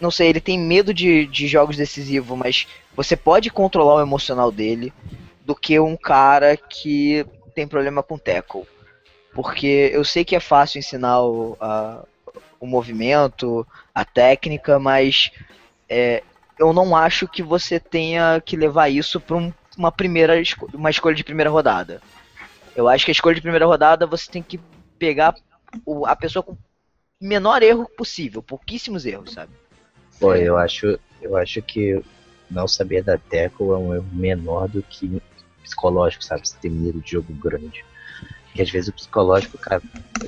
S1: não sei, ele tem medo de, de jogos decisivos, mas você pode controlar o emocional dele do que um cara que tem problema com tackle. Porque eu sei que é fácil ensinar o, a, o movimento, a técnica, mas é, eu não acho que você tenha que levar isso para um, uma primeira uma escolha de primeira rodada. Eu acho que a escolha de primeira rodada você tem que pegar o, a pessoa com menor erro possível, pouquíssimos erros, sabe?
S5: Pô, eu acho, eu acho que não saber da tackle é um erro menor do que psicológico, sabe? Você ter medo de jogo grande. Porque às vezes o psicológico, cara,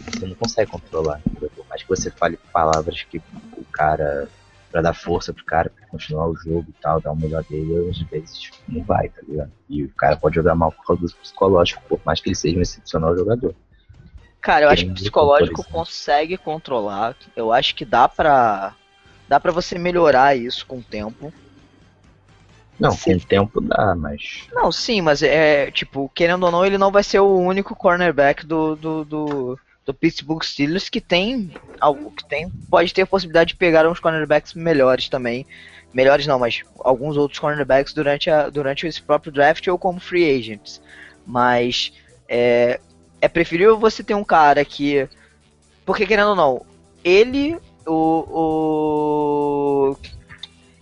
S5: você não consegue controlar. Por mais que você fale palavras que o cara. Pra dar força pro cara, pra continuar o jogo e tal, dar o melhor dele, às vezes não vai, tá ligado? E o cara pode jogar mal por causa do psicológico, por mais que ele seja um excepcional jogador.
S1: Cara, eu acho que o psicológico
S5: isso.
S1: consegue controlar. Eu acho que dá pra. Dá pra você melhorar isso com o tempo.
S5: Não,
S1: Sim.
S5: com o tempo dá, mas.
S1: Não, sim, mas é, tipo, querendo ou não, ele não vai ser o único cornerback do, do, do, do Pittsburgh Steelers que tem algo que tem, pode ter a possibilidade de pegar uns cornerbacks melhores também. Melhores não, mas alguns outros cornerbacks durante, a, durante esse próprio draft ou como free agents. Mas é, é preferível você ter um cara que. Porque querendo ou não, ele, o. o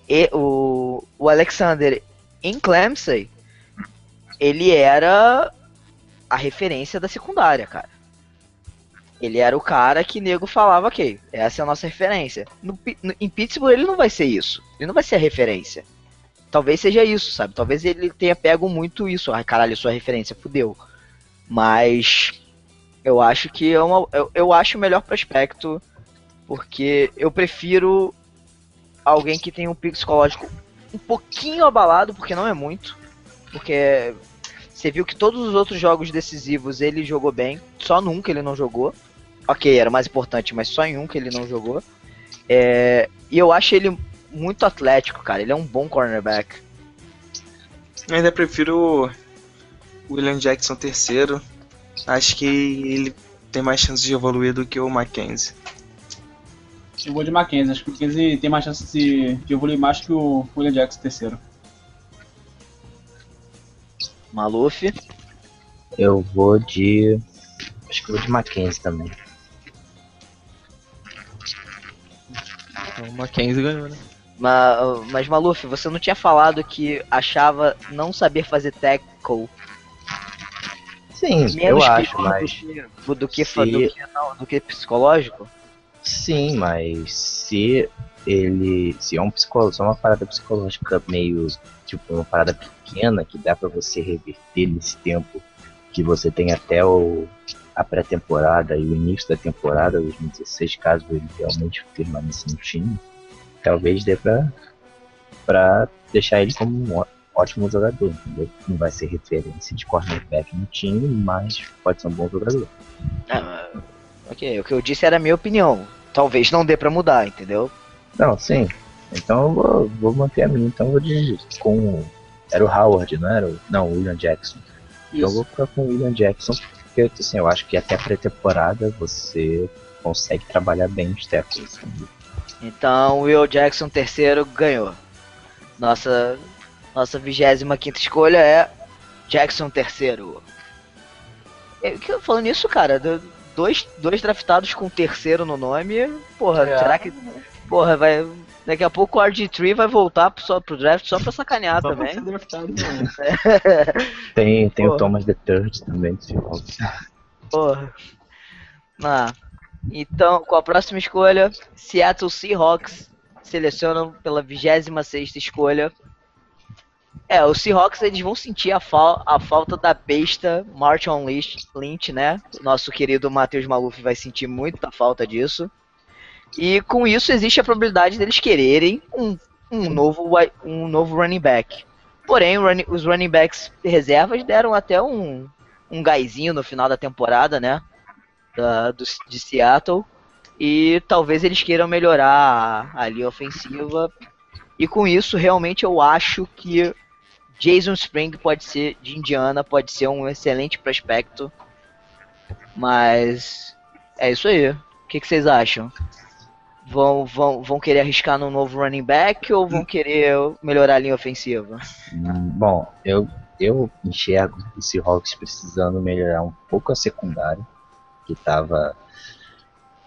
S1: e, o, o Alexander em Clemson, ele era a referência da secundária, cara. Ele era o cara que nego falava, ok, essa é a nossa referência. No, no- em Pittsburgh ele não vai ser isso. Ele não vai ser a referência. Talvez seja isso, sabe? Talvez ele tenha pego muito isso. Ai, caralho, sua referência, fudeu. Mas eu acho que é uma, eu, eu acho o melhor prospecto porque eu prefiro alguém que tem um pico psicológico um pouquinho abalado, porque não é muito. Porque você viu que todos os outros jogos decisivos ele jogou bem, só que ele não jogou. Ok, era mais importante, mas só em um que ele não jogou. É, e eu acho ele muito atlético, cara. Ele é um bom cornerback.
S3: Eu ainda prefiro o William Jackson terceiro. Acho que ele tem mais chance de evoluir do que o Mackenzie.
S4: Eu vou de Mackenzie. Acho que o Mackenzie tem mais chance de, de evoluir mais que o William Jackson terceiro.
S1: Maluf.
S5: Eu vou de. Acho que eu vou de Mackenzie também.
S2: O Mackenzie ganhou, né?
S1: Ma- Mas, Maluf, você não tinha falado que achava não saber fazer tackle
S5: Sim,
S1: menos
S5: eu acho, mas.
S1: do que, do, que,
S5: se-
S1: do, que, não, do que psicológico?
S5: Sim, mas se ele. Se é um psicólogo, se é uma parada psicológica meio. Tipo, uma parada pequena que dá pra você reverter nesse tempo que você tem até o, a pré-temporada e o início da temporada 2016, caso ele realmente permaneça no time, talvez dê pra, pra deixar ele como um ótimo jogador, entendeu? Não vai ser referência de cornerback no time, mas pode ser um bom jogador.
S1: Ah, ok, o que eu disse era a minha opinião. Talvez não dê pra mudar, entendeu?
S5: Não, sim. Então eu vou, vou manter a minha. Então eu vou de. com. Era o Howard, não era? o- Não, o William Jackson. Então eu vou ficar com o William Jackson, porque assim, eu acho que até a pré-temporada você consegue trabalhar bem os tackles. entendeu?
S1: Então, Will Jackson terceiro ganhou. Nossa nossa 25 escolha é Jackson terceiro. É, que- falando nisso, cara, do- dois, dois draftados com terceiro no nome, porra,
S4: É.
S1: será que porra vai daqui a pouco o RG3 vai voltar pro, só pro draft só pra sacanear
S4: Só pra
S1: também.
S4: ser draftado, não.
S5: Tem, tem o Thomas the Third também, se volta.
S1: Porra. Ah, então, com a próxima escolha, Seattle Seahawks selecionam pela 26 escolha. É, os Seahawks eles vão sentir a, fal a falta da besta Martin Lynch, Lynch, né? Nosso querido Matheus Maluf vai sentir muito a falta disso. E com isso existe a probabilidade deles quererem um, um, novo, um novo running back. Porém, os running backs reservas deram até um, um gásinho no final da temporada, né? Da, do, de Seattle. E talvez eles queiram melhorar a, a linha ofensiva. E com isso, realmente eu acho que Jason Spring pode ser, de Indiana, pode ser um excelente prospecto. Mas é isso aí. O que, que vocês acham? Vão, vão, vão querer arriscar num novo running back ou vão querer melhorar a linha ofensiva?
S5: Hum, Bom, eu, eu enxergo o Seahawks precisando melhorar um pouco a secundária, que tava.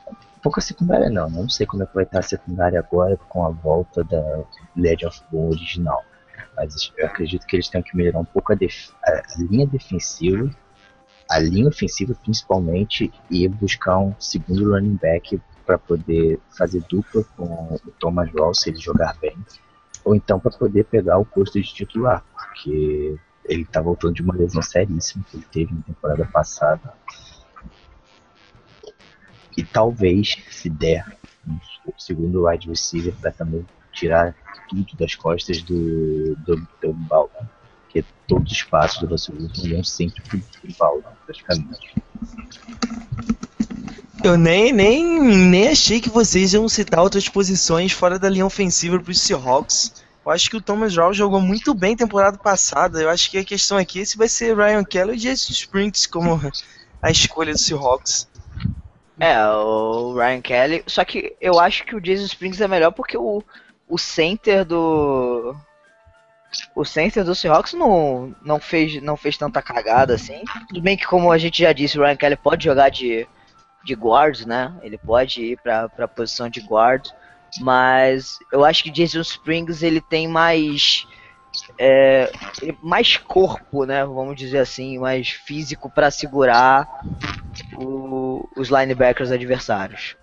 S5: Um pouco a secundária não, não sei como é que vai estar a secundária agora com a volta da Legend of Boom original. Mas eu acredito que eles têm que melhorar um pouco a- a linha defensiva, a linha ofensiva principalmente, e buscar um segundo running back para poder fazer dupla com o Thomas Rawls se ele jogar bem ou então para poder pegar o posto de titular, porque ele tá voltando de uma lesão seríssima que ele teve na temporada passada. E talvez, se der, um segundo wide receiver para também tirar tudo das costas do do, Baldwin, porque todos os passos do Russell Wilson iam sempre pro, pro Baldwin, praticamente.
S3: Eu nem, nem, nem achei que vocês iam citar outras posições fora da linha ofensiva para os Seahawks. Eu acho que o Thomas Rawls jogou muito bem temporada passada. Eu acho que a questão aqui é se vai ser Ryan Kelly ou Jason Springs como a escolha do Seahawks.
S1: É, o Ryan Kelly. Só que eu acho que o Jason Springs é melhor porque o, o center do. O center do Seahawks não, não, fez, não fez tanta cagada assim. Tudo bem que, como a gente já disse, o Ryan Kelly pode jogar de, de guard, né? Ele pode ir pra, pra posição de guard. Mas eu acho que Jason Springs ele tem mais. é, mais corpo, né? Vamos dizer assim, mais físico pra segurar o- os linebackers adversários.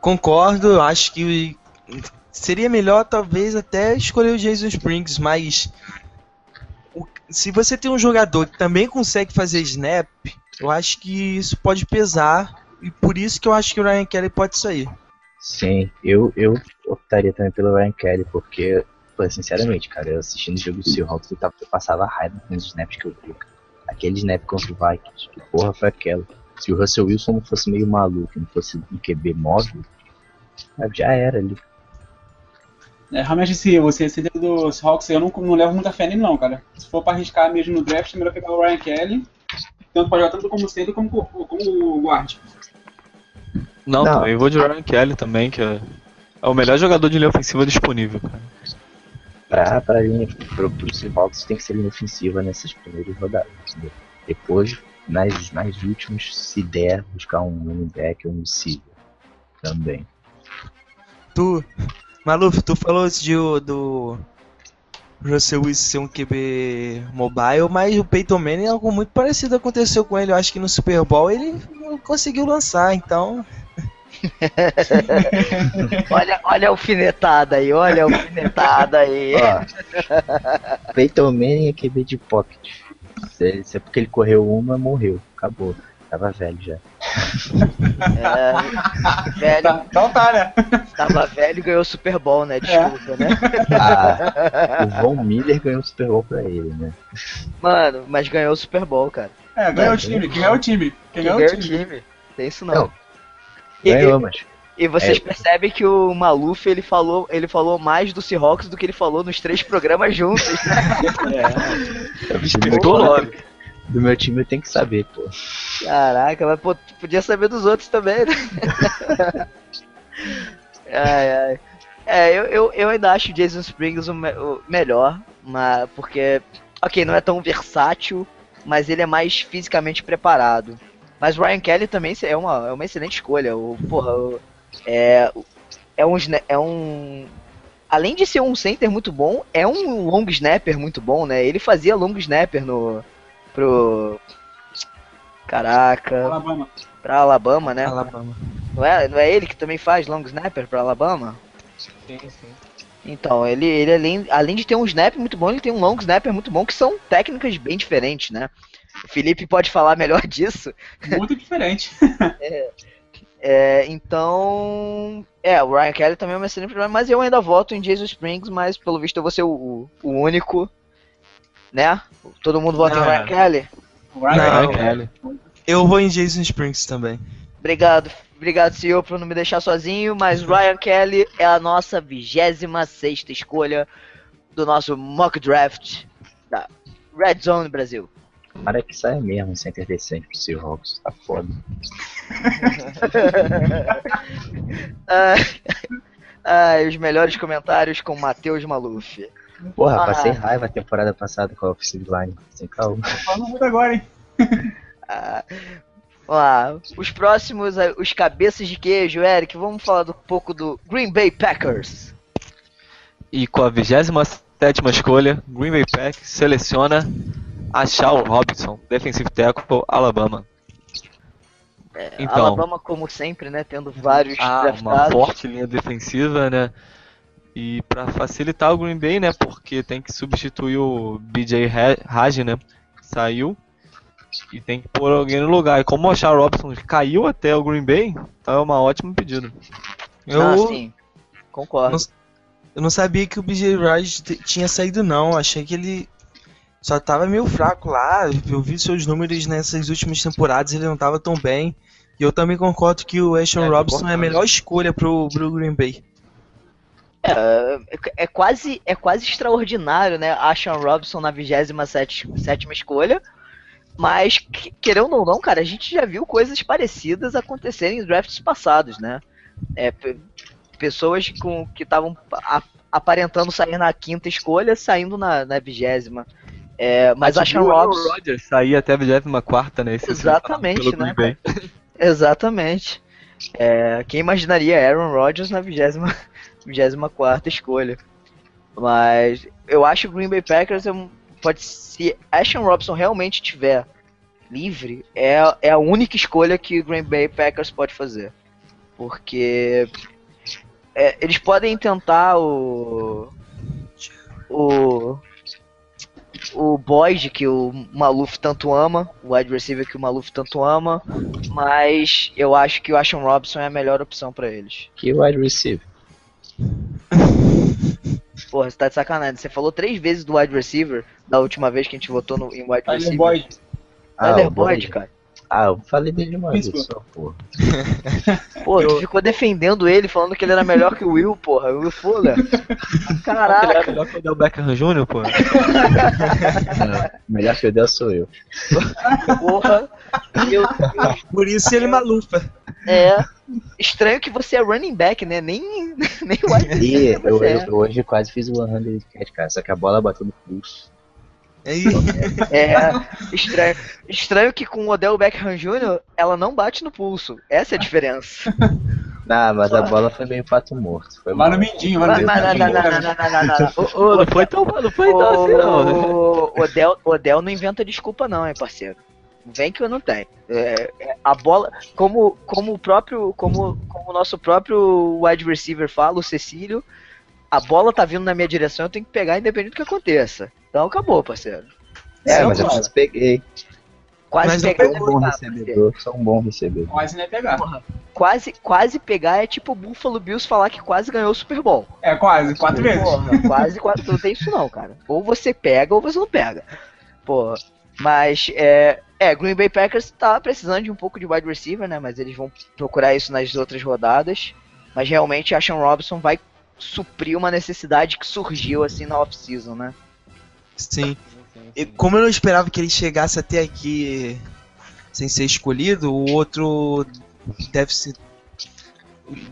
S3: Concordo, acho que seria melhor talvez até escolher o Jason Springs, mas o- se você tem um jogador que também consegue fazer snap, eu acho que isso pode pesar e por isso que eu acho que o Ryan Kelly pode sair.
S5: Sim, eu, eu optaria também pelo Ryan Kelly, porque, pô, sinceramente, cara, eu assistindo o jogo do Seahawks, eu, tava, eu passava raiva com os snaps que eu vi, cara. Aquele snap contra o Vikings, que porra foi aquela? Se o Russell Wilson não fosse meio maluco, não fosse um QB móvel, já era ali.
S4: É, realmente, se você esse dedo do Seahawks, eu não, não levo muita fé nele, não, cara. Se for pra arriscar mesmo no draft, é melhor pegar o Ryan Kelly. Tanto pode jogar tanto como center como, como guard.
S2: Não,
S5: Não.
S2: também vou de Ryan Kelly também, que é, é o melhor jogador de linha ofensiva disponível, cara.
S5: Pra, pra linha, pro, pro Seahawks tem que ser linha ofensiva nessas primeiras rodadas. entendeu? Depois, nas, nas últimas, se der, buscar um running back ou um receiver também.
S3: Tu, Maluf, tu falou de, o- do Russell Wilson ser um QB mobile, mas o Peyton Manning algo muito parecido aconteceu com ele. Eu acho que no Super Bowl ele não conseguiu lançar, então
S1: Olha, olha a alfinetada aí, olha a alfinetada aí.
S5: Ó, Peyton Manning é QB de pocket. Se, se é porque ele correu uma, morreu. Acabou. Tava velho já.
S1: É, velho,
S4: Tá, então tá, né?
S1: tava velho e ganhou o Super Bowl, né? Desculpa, né?
S5: Ah, o Von Miller ganhou o Super Bowl pra ele, né?
S1: Mano, mas ganhou o Super Bowl, cara.
S4: É, ganhou o time. Quem ganhou o time? Quem ganhou o time?
S1: time. Tem isso não.
S5: Não.
S1: E-
S5: Ganhou, mas.
S1: E vocês
S5: É.
S1: percebem que o Maluf ele falou, ele falou mais do Seahawks do que ele falou nos três programas juntos.
S5: Do meu,
S2: Explicou logo.
S5: Do meu time eu tenho que saber, pô.
S1: Caraca, mas pô, tu podia saber dos outros também, né? ai, ai. É, eu, eu, eu ainda acho o Jason Springs o, me- o melhor, mas porque, ok, não é tão versátil, mas ele é mais fisicamente preparado. Mas o Ryan Kelly também é uma, é uma excelente escolha. O, porra, o- é, é um, é um. Além de ser um center muito bom, é um long snapper muito bom, né? Ele fazia long snapper no. Pro. Caraca,
S4: Alabama.
S1: pra Alabama, né?
S3: Alabama.
S1: Não é, não é ele que também faz long snapper pra Alabama?
S3: Sim, sim.
S1: Então, ele, ele além, além de ter um snap muito bom, ele tem um long snapper muito bom, que são técnicas bem diferentes, né? O Felipe pode falar melhor disso.
S4: Muito diferente.
S1: É, então. É, o Ryan Kelly também é uma excelente problema, mas eu ainda voto em Jason Springs, mas pelo visto eu vou ser o, o único. Né? Todo mundo vota
S3: Não,
S1: em Ryan. Kelly?
S4: O Ryan. Kelly.
S3: Eu vou em Jason Springs também.
S1: Obrigado, obrigado, senhor, por não me deixar sozinho, mas Ryan Kelly é a nossa 26 escolha do nosso mock draft da Red Zone Brasil.
S5: Para que saia mesmo, 137 pro Seahawks, tá foda.
S1: Ah, ah, os melhores comentários com Matheus Maluf.
S5: Porra,
S1: Ah.
S5: passei raiva a temporada passada com a offensive line, sem calma.
S4: Falando muito agora, hein?
S1: Ah, vamos lá. Os próximos, ah, os cabeças de queijo, Eric, vamos falar um pouco do Green Bay Packers.
S2: E com a 27 escolha, Green Bay Packers seleciona a Shaw Robinson, defensive tackle, Alabama. Então,
S1: Alabama, como sempre, né, tendo vários
S2: ah, uma forte linha defensiva, né? E pra facilitar o Green Bay, né? Porque tem que substituir o BJ Raj, né? Saiu. E tem que pôr alguém no lugar. E como o Shaw Robinson caiu até o Green Bay, então é uma ótima pedida.
S3: Eu,
S1: Ah, sim. Concordo.
S3: Não- eu não sabia que o BJ Raj tinha saído, não. Achei que ele só tava meio fraco lá. Eu vi seus números nessas últimas temporadas, ele não tava tão bem. E eu também concordo que o Ashton
S2: É,
S3: Robinson é a
S2: concordo.
S3: melhor escolha pro, pro Green Bay.
S1: É, é quase, é quase extraordinário, né? A Sean Robinson na 27 sétima escolha. Mas, que- querendo ou não, cara, a gente já viu coisas parecidas acontecerem em drafts passados, né? É, pe- pessoas com, que estavam aparentando sair na quinta escolha, saindo na, na vigésima. É, mas a Sean Robinson.
S2: Rodgers sair até a 24 né? Esse
S1: Exatamente,
S2: pelo
S1: né. Exatamente. É, quem imaginaria Aaron Rodgers na 20 24 escolha? Mas eu acho que o Green Bay Packers é pode se Ashton Robinson realmente tiver livre, é, é a única escolha que o Green Bay Packers pode fazer. Porque é, eles podem tentar o o o Boyd que o Maluf tanto ama, o wide receiver que o Maluf tanto ama, mas eu acho que o Ashton Robinson é a melhor opção pra eles.
S5: Que wide receiver.
S1: Porra, você tá de sacanagem. Você falou três vezes do wide receiver da última vez que a gente votou no, em wide
S4: Tyler
S1: receiver.
S4: Boyd.
S1: Tyler
S5: o
S1: Boyd, cara.
S5: Ah, eu falei dele uma vez só, porra.
S1: Pô, tu ficou defendendo ele, falando que ele era melhor que o Will, porra. O Will Fuller.
S2: Ele é
S1: Caraca.
S2: melhor que o Odell Beckham Jr., pô.
S5: Não, melhor que o Del sou eu.
S1: Porra. Eu,
S3: Por isso ele malufa.
S1: é. Estranho que você é running back, né? Nem, nem wide
S5: E
S1: receiver
S5: eu,
S1: você é.
S5: eu hoje quase fiz o 100 catch, cara, só que a bola bateu no pulso.
S3: Aí,
S1: É, estranho. Estranho que com o Odell Beckham Jr. ela não bate no pulso. Essa é a diferença.
S5: Não, mas a bola foi meio pato morto. Foi mal.
S4: no Mindinho,
S1: Mas,
S4: no
S1: mas não, não, não, não, não, não, não, não.
S2: Ô, ô, não foi tão, não foi tão assim, não.
S1: O Odell, Odell não inventa desculpa não, hein, parceiro. Vem que eu não tenho. É, é, a bola, como, como o próprio, como, como o nosso próprio wide receiver fala, o Cecílio, a bola tá vindo na minha direção, eu tenho que pegar independente do que aconteça. Então acabou, parceiro.
S5: É,
S1: Não,
S5: mas eu quase peguei.
S1: Quase
S3: Mas não
S1: pegar.
S5: Sou um bom
S1: tá,
S5: recebedor, sou um bom recebedor.
S4: Quase nem ia pegar.
S1: quase, quase pegar é tipo o Buffalo Bills falar que quase ganhou o Super Bowl.
S4: É, quase, quatro vezes.
S1: Porra, quase, quase. Não tem isso não, cara. Ou você pega ou você não pega. Porra. Mas, é. É, Green Bay Packers tá precisando de um pouco de wide receiver, né? Mas eles vão procurar isso nas outras rodadas. Mas realmente a Sean Robinson vai suprir uma necessidade que surgiu assim na off-season, né?
S3: sim. E como eu não esperava que ele chegasse até aqui sem ser escolhido, o outro deficit,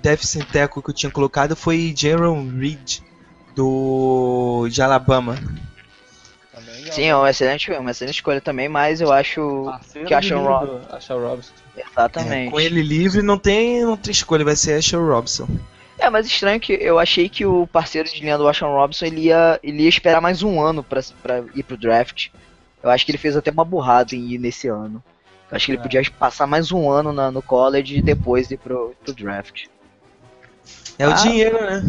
S3: deficit tackle que eu tinha colocado foi Jaron Reed, do de Alabama.
S1: Sim, é uma excelente, uma excelente escolha também, mas eu acho que a Sean Robinson.
S2: Acha o Robinson.
S1: Exatamente.
S3: É, com ele livre não tem outra escolha, vai ser Ashton Robson.
S1: É, mas estranho que eu achei que o parceiro de linha do Ashton Robinson ele ia, ele ia esperar mais um ano pra, pra ir pro draft. Eu acho que ele fez até uma burrada em ir nesse ano. Eu acho que ele
S2: É.
S1: podia passar mais um ano na- no college e depois ir pro, pro draft.
S3: É o
S1: Ah.
S3: dinheiro, né?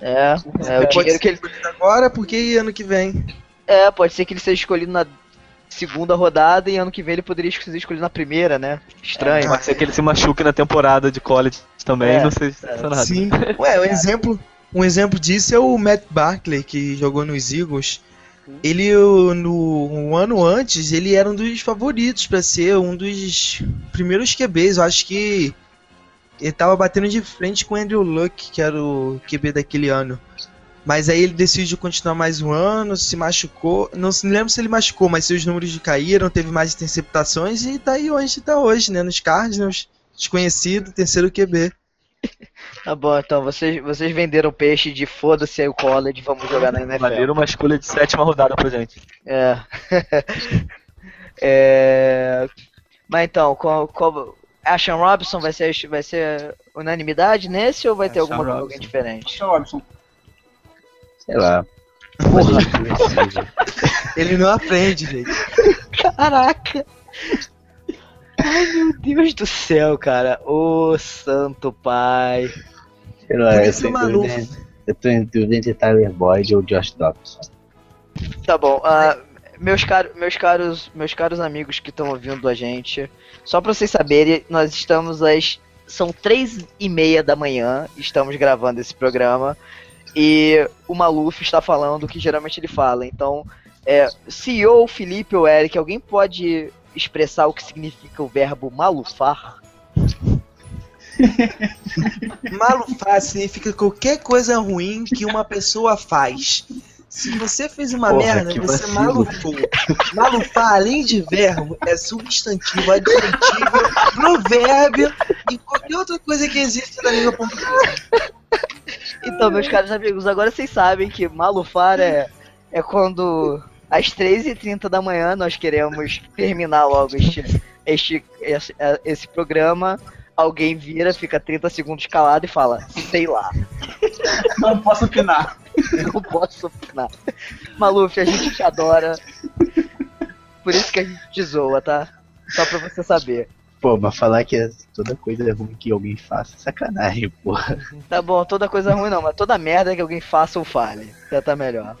S1: É, é o
S3: Pode
S1: dinheiro
S3: ser
S1: que ele.
S3: escolhido agora, porque ano que vem.
S1: É, pode ser que ele seja escolhido na segunda rodada e ano que vem ele poderia ser escolhido na primeira, né? Estranho.
S2: Pode ser que ele se machuque na temporada de college também,
S1: É,
S2: não sei se é nada.
S3: Sim. Ué, um exemplo, um exemplo disso é o Matt Barkley, que jogou nos Eagles. Ele, o- no um ano antes, ele era um dos favoritos pra ser um dos primeiros QBs. Eu acho que ele tava batendo de frente com o Andrew Luck, que era o QB daquele ano. Mas aí ele decidiu continuar mais um ano, se machucou. Não se lembro se ele machucou, mas seus números caíram, teve mais interceptações e tá aí onde tá hoje, né? Nos Cardinals, desconhecido, terceiro QB.
S1: Tá bom, então vocês, vocês venderam peixe de foda-se aí o college, vamos jogar na NFL.
S2: Valeram uma escolha de sétima rodada pra gente.
S1: É. é... Mas então, qual, qual... Ashan Robinson vai ser, vai ser unanimidade nesse ou vai ter
S2: Ashan
S1: alguma
S2: Robinson.
S1: alguém diferente?
S4: Tchau, Robson.
S5: Sei lá.
S3: Ele não aprende, gente.
S1: Caraca! Ai meu Deus do céu, cara. Ô santo pai.
S5: Sei lá, eu, tô dúvida- eu tô em dúvida entre Tyler Boyd ou Josh Dobson.
S1: Tá bom, ah, meus, caro, meus, caros, meus caros amigos que estão ouvindo a gente, só pra vocês saberem, nós estamos às. São três e meia da manhã, estamos gravando esse programa, e o Maluf está falando o que geralmente ele fala. Então, é, CEO, Felipe ou Eric, alguém pode expressar o que significa o verbo malufar?
S3: Malufar significa qualquer coisa ruim que uma pessoa faz. Se você fez uma
S5: Porra,
S3: merda, você
S5: vacilo.
S3: malufou. Malufar, além de verbo, é substantivo, adjetivo, provérbio e qualquer outra coisa que existe na língua portuguesa.
S1: Então, meus caros amigos, agora vocês sabem que malufar é, é quando às 3h30 da manhã nós queremos terminar logo este, este, esse, esse programa. Alguém vira, fica 30 segundos calado e fala, sei lá,
S4: Não posso opinar.
S1: não posso opinar. Maluf, a gente te adora. Por isso que a gente te zoa, tá? Só pra você saber.
S5: Pô, mas falar que é toda coisa ruim que alguém faça é sacanagem, porra.
S1: Tá bom, toda coisa ruim não, mas toda merda que alguém faça ou fale. Já tá melhor.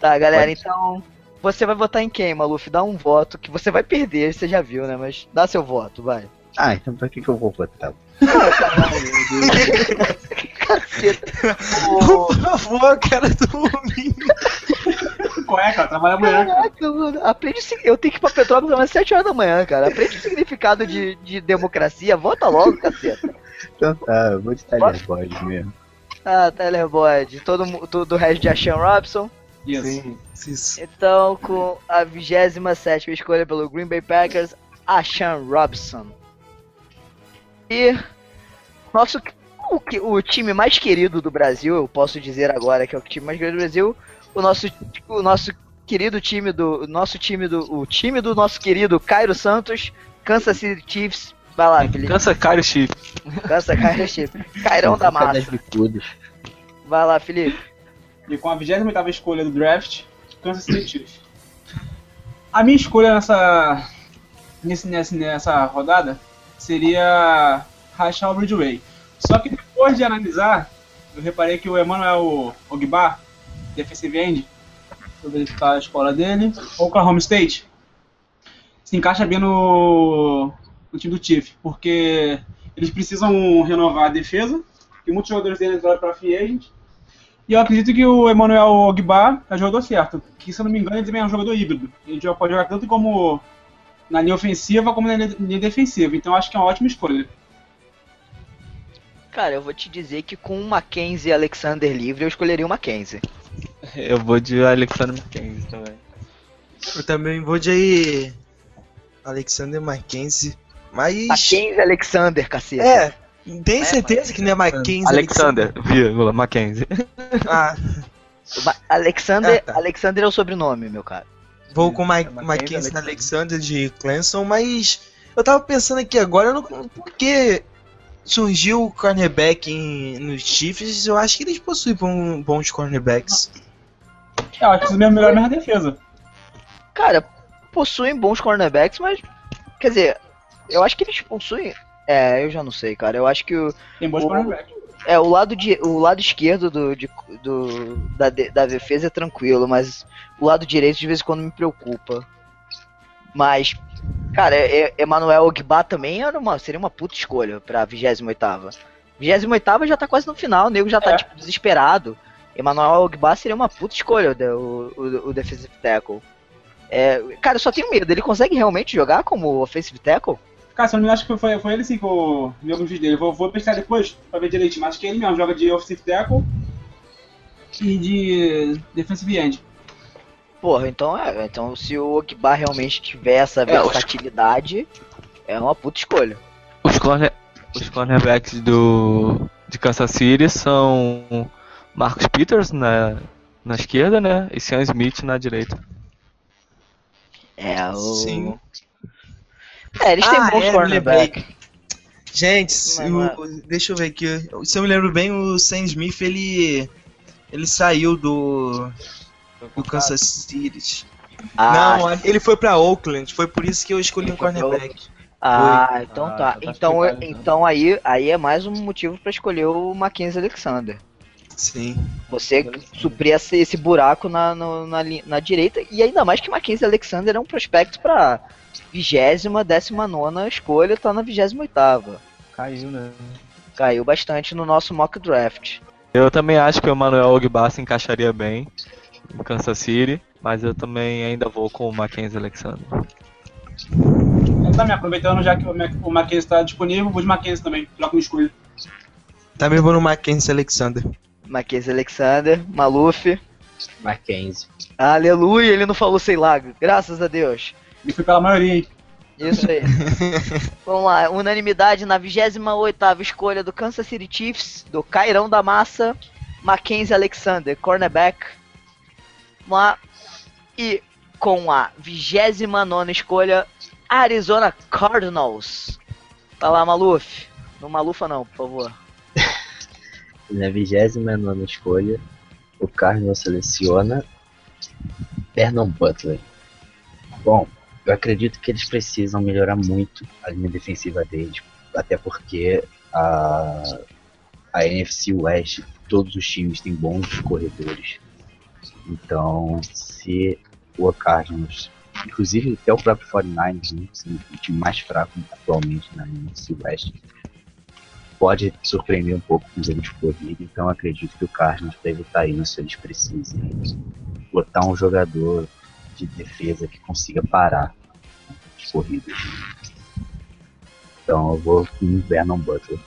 S1: Tá, galera,
S5: Pode.
S1: então. Você vai votar em quem, Maluf? Dá um voto que você vai perder, você já viu, né? Mas dá seu voto, vai.
S5: Ah, então pra que, que eu vou votar?
S1: Caceta.
S3: Por favor, cara, dormir.
S4: Qual é, cara? Trabalha amanhã, cara.
S1: Caraca, mano. Aprende Eu tenho que ir pra Petrópolis às 7 horas da manhã, cara. Aprende o significado de, de democracia. Vota logo, caceta.
S5: Então tá, eu vou de Tyler Boyd mesmo.
S1: Ah, Tyler Boyd. Todo, todo o resto de Ashan Robson.
S4: Isso.
S3: Isso.
S1: Então, com a 27 escolha pelo Green Bay Packers, Ashan Robson. E nosso o, que- o time mais querido do Brasil, eu posso dizer agora que é o time mais querido do Brasil, o nosso o nosso querido time do o nosso time do o time do nosso querido Cairo Santos, Kansas City Chiefs. Vai lá, Felipe.
S2: Cansa cara, Chief.
S1: Kansas Cairo Chiefs. Cairão da massa. Vai lá, Felipe.
S4: E com a 28 escolha do draft, Kansas City Chiefs. A minha escolha nessa, nessa, nessa rodada seria Rachel Ridgeway. Só que depois de analisar, eu reparei que o Emmanuel Ogba, defensive end, deixa eu verificar a escola dele, Oklahoma State, se encaixa bem no, no time do Chief, porque eles precisam renovar a defesa, e muitos jogadores dele entraram para free agent, e eu acredito que o Emmanuel Ogba é jogador certo. Que, se eu não me engano, ele também é um jogador híbrido. Ele pode jogar tanto como na linha ofensiva como na linha defensiva. Então acho que é uma ótima escolha.
S1: Cara, eu vou te dizer que com o Mackenzie e Alexander livre, eu escolheria o Mackenzie.
S2: Eu vou de Alexander McKenzie também.
S3: Eu também vou de Alexander Mackenzie. Mas.
S1: Mackenzie Alexander, caceta.
S3: É, tem
S1: É,
S3: certeza que não é Mackenzie
S2: Alexander, vírgula, Mackenzie.
S3: Ah,
S1: Alexander,
S3: Ah, tá.
S1: Alexander é o sobrenome, meu cara.
S3: vou com Ma
S2: É Mackenzie
S3: Mackenzie Alexander de Clemson, mas eu tava pensando aqui agora, eu não, por que surgiu o cornerback em- nos Chiefs? Eu acho que eles possuem bom- bons cornerbacks.
S4: Eu acho que isso é melhor a minha defesa.
S1: Cara, possuem bons cornerbacks, mas. Quer dizer, eu acho que eles possuem. É, eu já não sei, cara. Eu acho que o,
S4: Tem bons
S1: O-
S4: cornerbacks.
S1: é, o, lado, de, o lado esquerdo do, de- do, da, de- da defesa é tranquilo, mas o lado direito de vez em quando me preocupa. Mas, cara, é, é, Emanuel Ogba também era uma, seria uma puta escolha pra 28ª. 28ª já tá quase no final, o nego já tá,
S4: É.
S1: tipo, desesperado. Emanuel Ogba seria uma puta escolha, o, o, o defensive tackle. É, cara, eu só tenho medo, ele consegue realmente jogar como offensive tackle?
S4: Cara, se eu não me acho que foi, foi ele sim que eu vídeos dele. Vou, vou pesquisar depois pra ver direitinho. Mas acho que ele mesmo joga de offensive tackle. e de defensive end.
S1: Porra, então é. Então se o Ogba realmente tiver essa
S2: É, os-
S1: versatilidade, é uma puta escolha.
S2: Os, corner, os cornerbacks do, de Kansas City são Marcus Peters na, na esquerda, né? E Sean Smith na direita.
S1: É, o.
S3: Sim.
S1: É, eles têm
S3: Ah,
S1: bons
S3: é,
S1: cornerback.
S3: Gente,
S1: é-
S3: o- deixa eu ver aqui. Se eu me lembro bem, o Sam Smith ele ele saiu do do Kansas City.
S1: Ah,
S3: Não, ele foi pra Oakland. Foi por isso que eu escolhi um cornerback.
S1: ah, então
S2: Ah,
S1: tá.
S2: tá
S1: Então,
S2: explicado, então.
S1: então aí, aí é mais um motivo pra escolher o Mackenzie Alexander.
S3: Sim.
S1: Você suprir esse, esse buraco na, no- na, na direita. E ainda mais que Mackenzie Alexander é um prospecto pra vigésima, décima nona escolha, tá na vigésima oitava.
S2: Caiu, né?
S1: Caiu bastante no nosso mock draft.
S2: Eu também acho que o Emmanuel Ogba se encaixaria bem em Kansas City, mas eu também ainda vou com o Mackenzie Alexander.
S4: Eu também, aproveitando já que o, Mac, o Mackenzie está disponível, vou de Mackenzie também, troca uma escolha.
S3: Também vou no Mackenzie Alexander.
S1: Mackenzie Alexander, Maluf.
S5: Mackenzie.
S1: Aleluia, ele não falou sei lá, graças a Deus.
S4: E fui pela maioria, hein?
S1: Isso aí. Vamos lá, unanimidade na 28ª escolha do Kansas City Chiefs, do Cairão da Massa, Mackenzie Alexander, cornerback. Lá. E com a 29ª escolha, Arizona Cardinals. Tá lá, Maluf. Não Malufa não, por favor.
S5: Na 29 escolha, o Cardinals seleciona Vernon Butler. Bom, eu acredito que eles precisam melhorar muito a linha defensiva deles, até porque a, a NFC West, todos os times têm bons corredores. Então, se o Cardinals, inclusive até o próprio 49ers, né, sendo o time mais fraco atualmente na NFC West, pode surpreender um pouco com o jogo de corrida, então acredito que o Cardinals deve estar se eles precisem botar um jogador de defesa que consiga parar as corridas. Então eu vou com o Vernon Butler.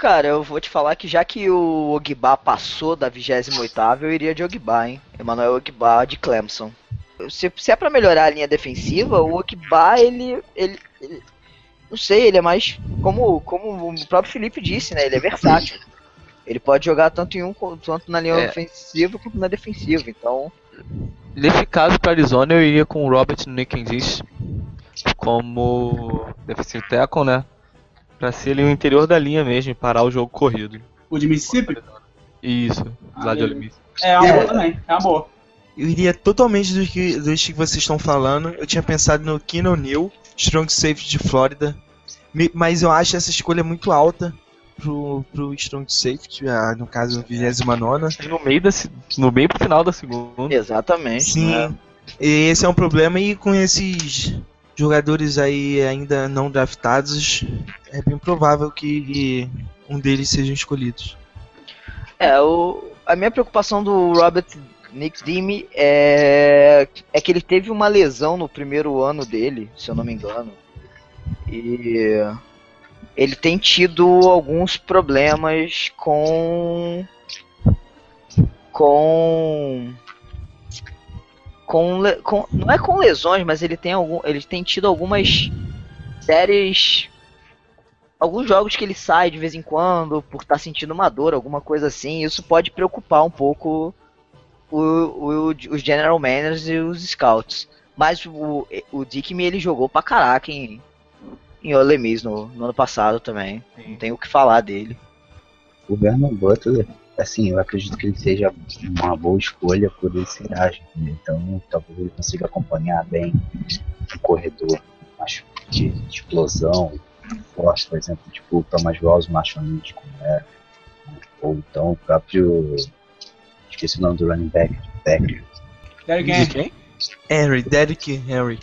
S1: Cara, eu vou te falar que já que o Ogba passou da 28ª, eu iria de Ogba, hein? Emmanuel Ogba de Clemson. Se, se é pra melhorar a linha defensiva, o Ogba, ele, ele, ele- Não sei, ele é mais. Como, como o próprio Felipe disse, né? Ele é versátil. Ele pode jogar tanto em um tanto na linha
S2: É.
S1: ofensiva quanto na defensiva. Então.
S2: Nesse caso, para Arizona, eu iria com o Robert Nickendis como defensive tackle, né? Pra ser ali o interior da linha mesmo e parar o jogo corrido.
S4: O de Mississippi?
S2: Isso,
S4: Ah,
S2: lá de. Ole Miss.
S4: É uma
S3: É.
S4: boa também, é uma boa.
S3: Eu iria totalmente dos que, dos que vocês estão falando. Eu tinha pensado no Keenan Neal, Strong Safety de Flórida. Mas eu acho essa escolha muito alta pro, pro Strong Safety, ah, no caso, 29
S2: E No meio, da, no meio pro final da segunda.
S1: Exatamente.
S3: Sim,
S1: né?
S3: e esse é um problema e com esses jogadores aí ainda não draftados, é bem provável que um deles sejam escolhidos.
S1: É, o, a minha preocupação do Robert Nick Dime é, é que ele teve uma lesão no primeiro ano dele, se eu não me engano. E ele tem tido alguns problemas com. com. Com, com- não é com lesões, mas ele tem algum, ele tem tido algumas séries alguns jogos que ele sai de vez em quando por estar sentindo uma dor, alguma coisa assim, isso pode preocupar um pouco o, o- os general managers e os scouts. Mas o, o Dickme ele jogou pra caraca em, em Ole Miss no, no ano passado também. Não tem o que falar dele.
S5: O Vernon Butler, assim, eu acredito que ele seja uma boa escolha por ele ser ágil, né? então talvez ele consiga acompanhar bem um corredor mais de, de explosão, forte, por exemplo, tipo o Thomas Rawls, Lynch, como é, ou então o próprio, esqueci o nome do running back, Packers,
S4: Derrick
S2: De
S4: Henry.
S3: Henry, Derrick Henry.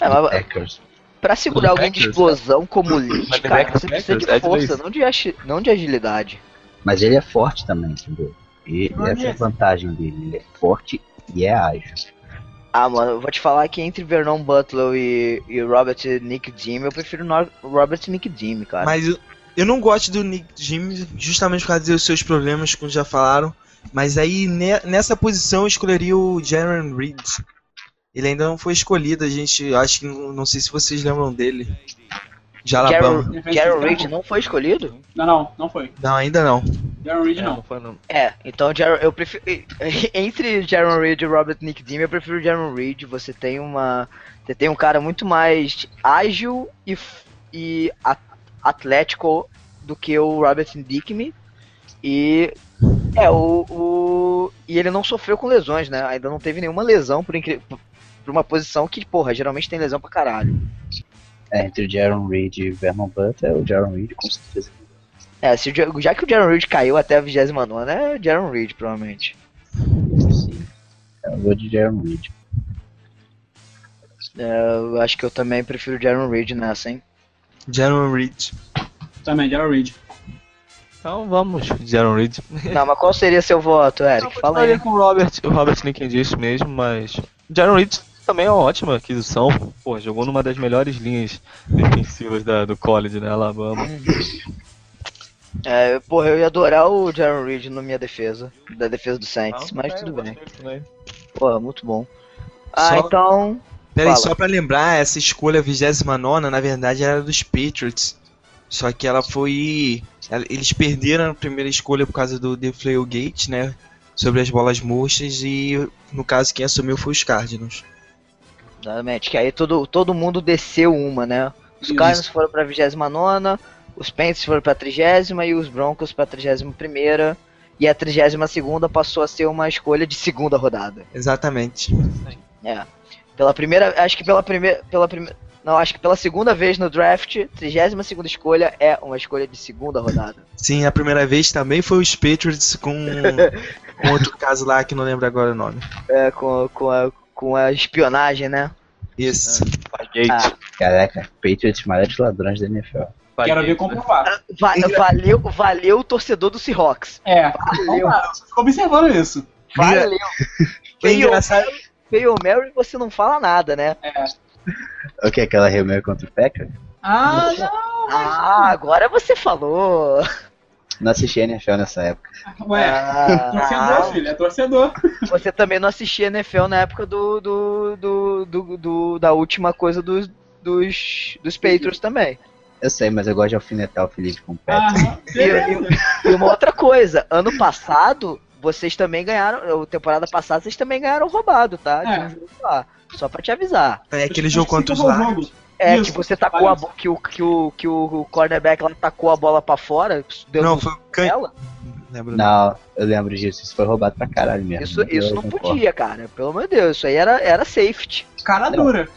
S1: É, mas
S5: Packers.
S1: pra segurar alguém de explosão como o Lynch, cara, você precisa de
S2: é
S1: força, não de, não de agilidade.
S5: Mas ele é forte também, entendeu? E
S4: Não
S5: essa é a vantagem dele, ele é forte e é ágil.
S1: Ah, mano, eu vou te falar que entre Vernon Butler e, e Robert Nick Dime, eu prefiro no- Robert Nick Dime, cara.
S3: Mas, Eu não gosto do Nick Jim justamente por causa dos seus problemas, como já falaram. Mas aí ne- nessa posição eu escolheria o Jaron Reed. Ele ainda não foi escolhido, a gente acho que não, não sei se vocês lembram dele. De Alabama.
S1: Jaron Reed não foi escolhido?
S4: Não, não, não foi.
S3: Não, ainda não.
S4: Jaron Reed
S2: É,
S4: não.
S2: foi não.
S1: É, então Jaron, eu prefiro. Entre Jaron Reed e Robert Nick Dean, eu prefiro Jaron Reed. Você tem uma. Você tem um cara muito mais ágil e, e atlético do que o Robert Dickme. E. É, o, o. E ele não sofreu com lesões, né? Ainda não teve nenhuma lesão por incrível. Por uma posição que, porra, geralmente tem lesão pra caralho.
S5: É, entre o Jaron Reed e o Vernon Butler, o Jaron Reed com certeza.
S1: É, se o já que o Jaron Reed caiu até a 29 é Jaron Reed, provavelmente.
S5: Sim. Eu vou de Jaron Reed.
S1: É, eu acho que eu também prefiro o Jaron Reed nessa, hein?
S3: Jaron Reed.
S4: Também, Jaron Reed.
S2: Então vamos, Jaron Reed.
S1: Não, mas qual seria seu voto, Eric? Fala aí.
S2: Com o Robert, o Robert Nicken disse mesmo, mas Jaron Reed também é uma ótima aquisição. Pô, jogou numa das melhores linhas defensivas da- do college, né, Alabama.
S1: É, porra, eu ia adorar o Jaron Reed na minha defesa, da defesa do Saints,
S2: Não,
S1: mas
S2: é,
S1: tudo bem. Porra, muito bom. Ah,
S3: Só-
S1: então.
S3: Pera aí,
S1: Fala.
S3: só pra lembrar, essa escolha 29 na verdade era dos Patriots. Só que ela foi. Eles perderam a primeira escolha por causa do Deflategate, né? Sobre as bolas murchas e no caso quem assumiu foi os Cardinals.
S1: Exatamente, que aí todo, todo mundo desceu uma, né? Os
S4: Isso.
S1: Cardinals foram pra 29, os Panthers foram pra 30 e os Broncos pra 31. E a 32 passou a ser uma escolha de segunda rodada.
S3: Exatamente.
S1: É. Pela primeira. Acho que pela primeira. Pela primeira. Não, acho que pela segunda vez no draft, 32 escolha é uma escolha de segunda rodada.
S3: Sim, a primeira vez também foi os Patriots com, com outro caso lá que não lembro agora o nome.
S1: É, com, com, a, com a espionagem, né?
S3: Isso.
S2: Fargate.
S1: Ah.
S5: Caraca, Patriots maiores ladrões da NFL.
S4: Quero ver comprovar.
S1: Va- valeu, valeu o torcedor do Seahawks.
S4: É,
S1: Valeu.
S4: você fica observando isso.
S1: Valeu.
S3: Engraçado.
S1: Fail Mary você não fala nada, né?
S4: É.
S5: O que? Aquela reunião contra o Packers?
S4: Ah, não,
S1: Ah, agora você falou.
S5: Não assisti a NFL nessa época.
S4: ué.
S1: Ah,
S4: Torcedor, filho, é torcedor.
S1: você também não assistia NFL na época do, do, do, do- do- da última coisa dos, dos, dos Patriots também.
S5: Eu sei, mas eu gosto de alfinetar o Felipe com o.
S4: Aham, beleza.
S1: E uma outra coisa, ano passado, vocês também ganharam, temporada passada, vocês também ganharam roubado, tá?
S4: É.
S1: um jogo lá. Só pra te avisar.
S3: É aquele jogo contra os Lions.
S1: É,
S4: Isso,
S1: que você tacou a que o, que o, que o cornerback lá tacou a bola pra fora, deu
S3: Não, foi o Can...
S1: ela.
S3: Lembro.
S5: Não, eu lembro disso. Isso foi roubado pra caralho mesmo.
S1: Isso, isso não
S5: concordo.
S1: podia, cara. Pelo amor de Deus, isso aí era, era safety.
S4: Cara
S5: Não.
S4: dura.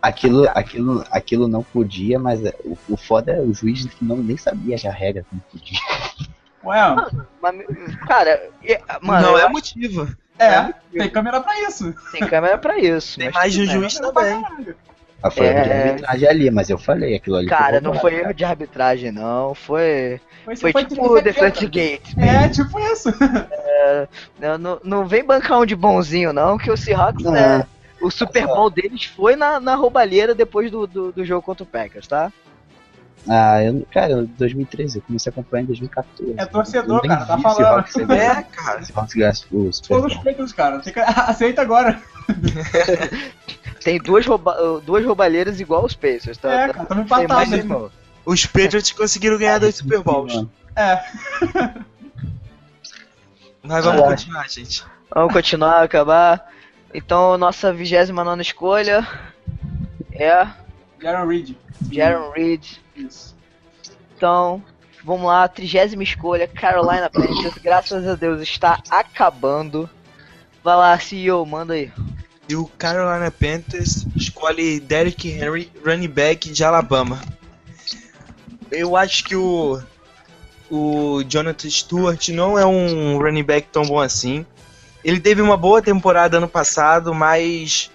S5: Aquilo, aquilo, aquilo não podia, mas é- o, o foda é o juiz que não, nem sabia que a regra não podia.
S4: Ué,
S1: Mas, cara, mano,
S3: não é
S1: acho
S3: motivo.
S4: é, tem câmera pra isso.
S1: tem câmera pra isso.
S3: Tem
S1: mas
S3: mais de um juiz
S4: pra
S5: Mas foi erro de
S1: É.
S5: arbitragem ali, mas eu falei aquilo ali.
S1: Cara, não foi erro de arbitragem, não. Foi,
S4: Foi,
S1: foi,
S4: foi
S1: tipo
S4: treta.
S1: Deflect Gate.
S4: É, tipo isso.
S1: Não, não, não vem bancar um de bonzinho, não, que o Seahawks, né? O Super Bowl deles foi na, na roubalheira depois do, do, do jogo contra o Packers, tá?
S5: Ah, eu, cara, em 2013, eu comecei a acompanhar em 2014.
S4: É torcedor, cara, tá falando.
S5: Seahawks ser-
S3: É, cara.
S5: Ganhar o Super
S4: Todos os
S5: Bowl.
S4: peitos, cara. Aceita agora.
S1: Tem duas, rouba duas roubalheiras igual os Pacers, tá?
S4: É,
S1: Tá-
S4: cara, tamo
S1: tem mais irmão.
S3: Os Patriots conseguiram ganhar dois Super Bowls.
S4: É.
S3: Mas vamos
S5: Ah.
S3: continuar, gente.
S1: Vamos continuar, acabar. Então, nossa 29 escolha é
S4: Jaron Reed.
S1: Jaron Reed.
S4: Isso.
S1: Então, vamos lá, trigésima escolha, Carolina Panthers. Graças a Deus está acabando. Vai lá, CEO, manda aí.
S3: E o Carolina Panthers escolhe Derrick Henry, running back de Alabama. Eu acho que o o Jonathan Stewart não é um running back tão bom assim. Ele teve uma boa temporada ano passado, mas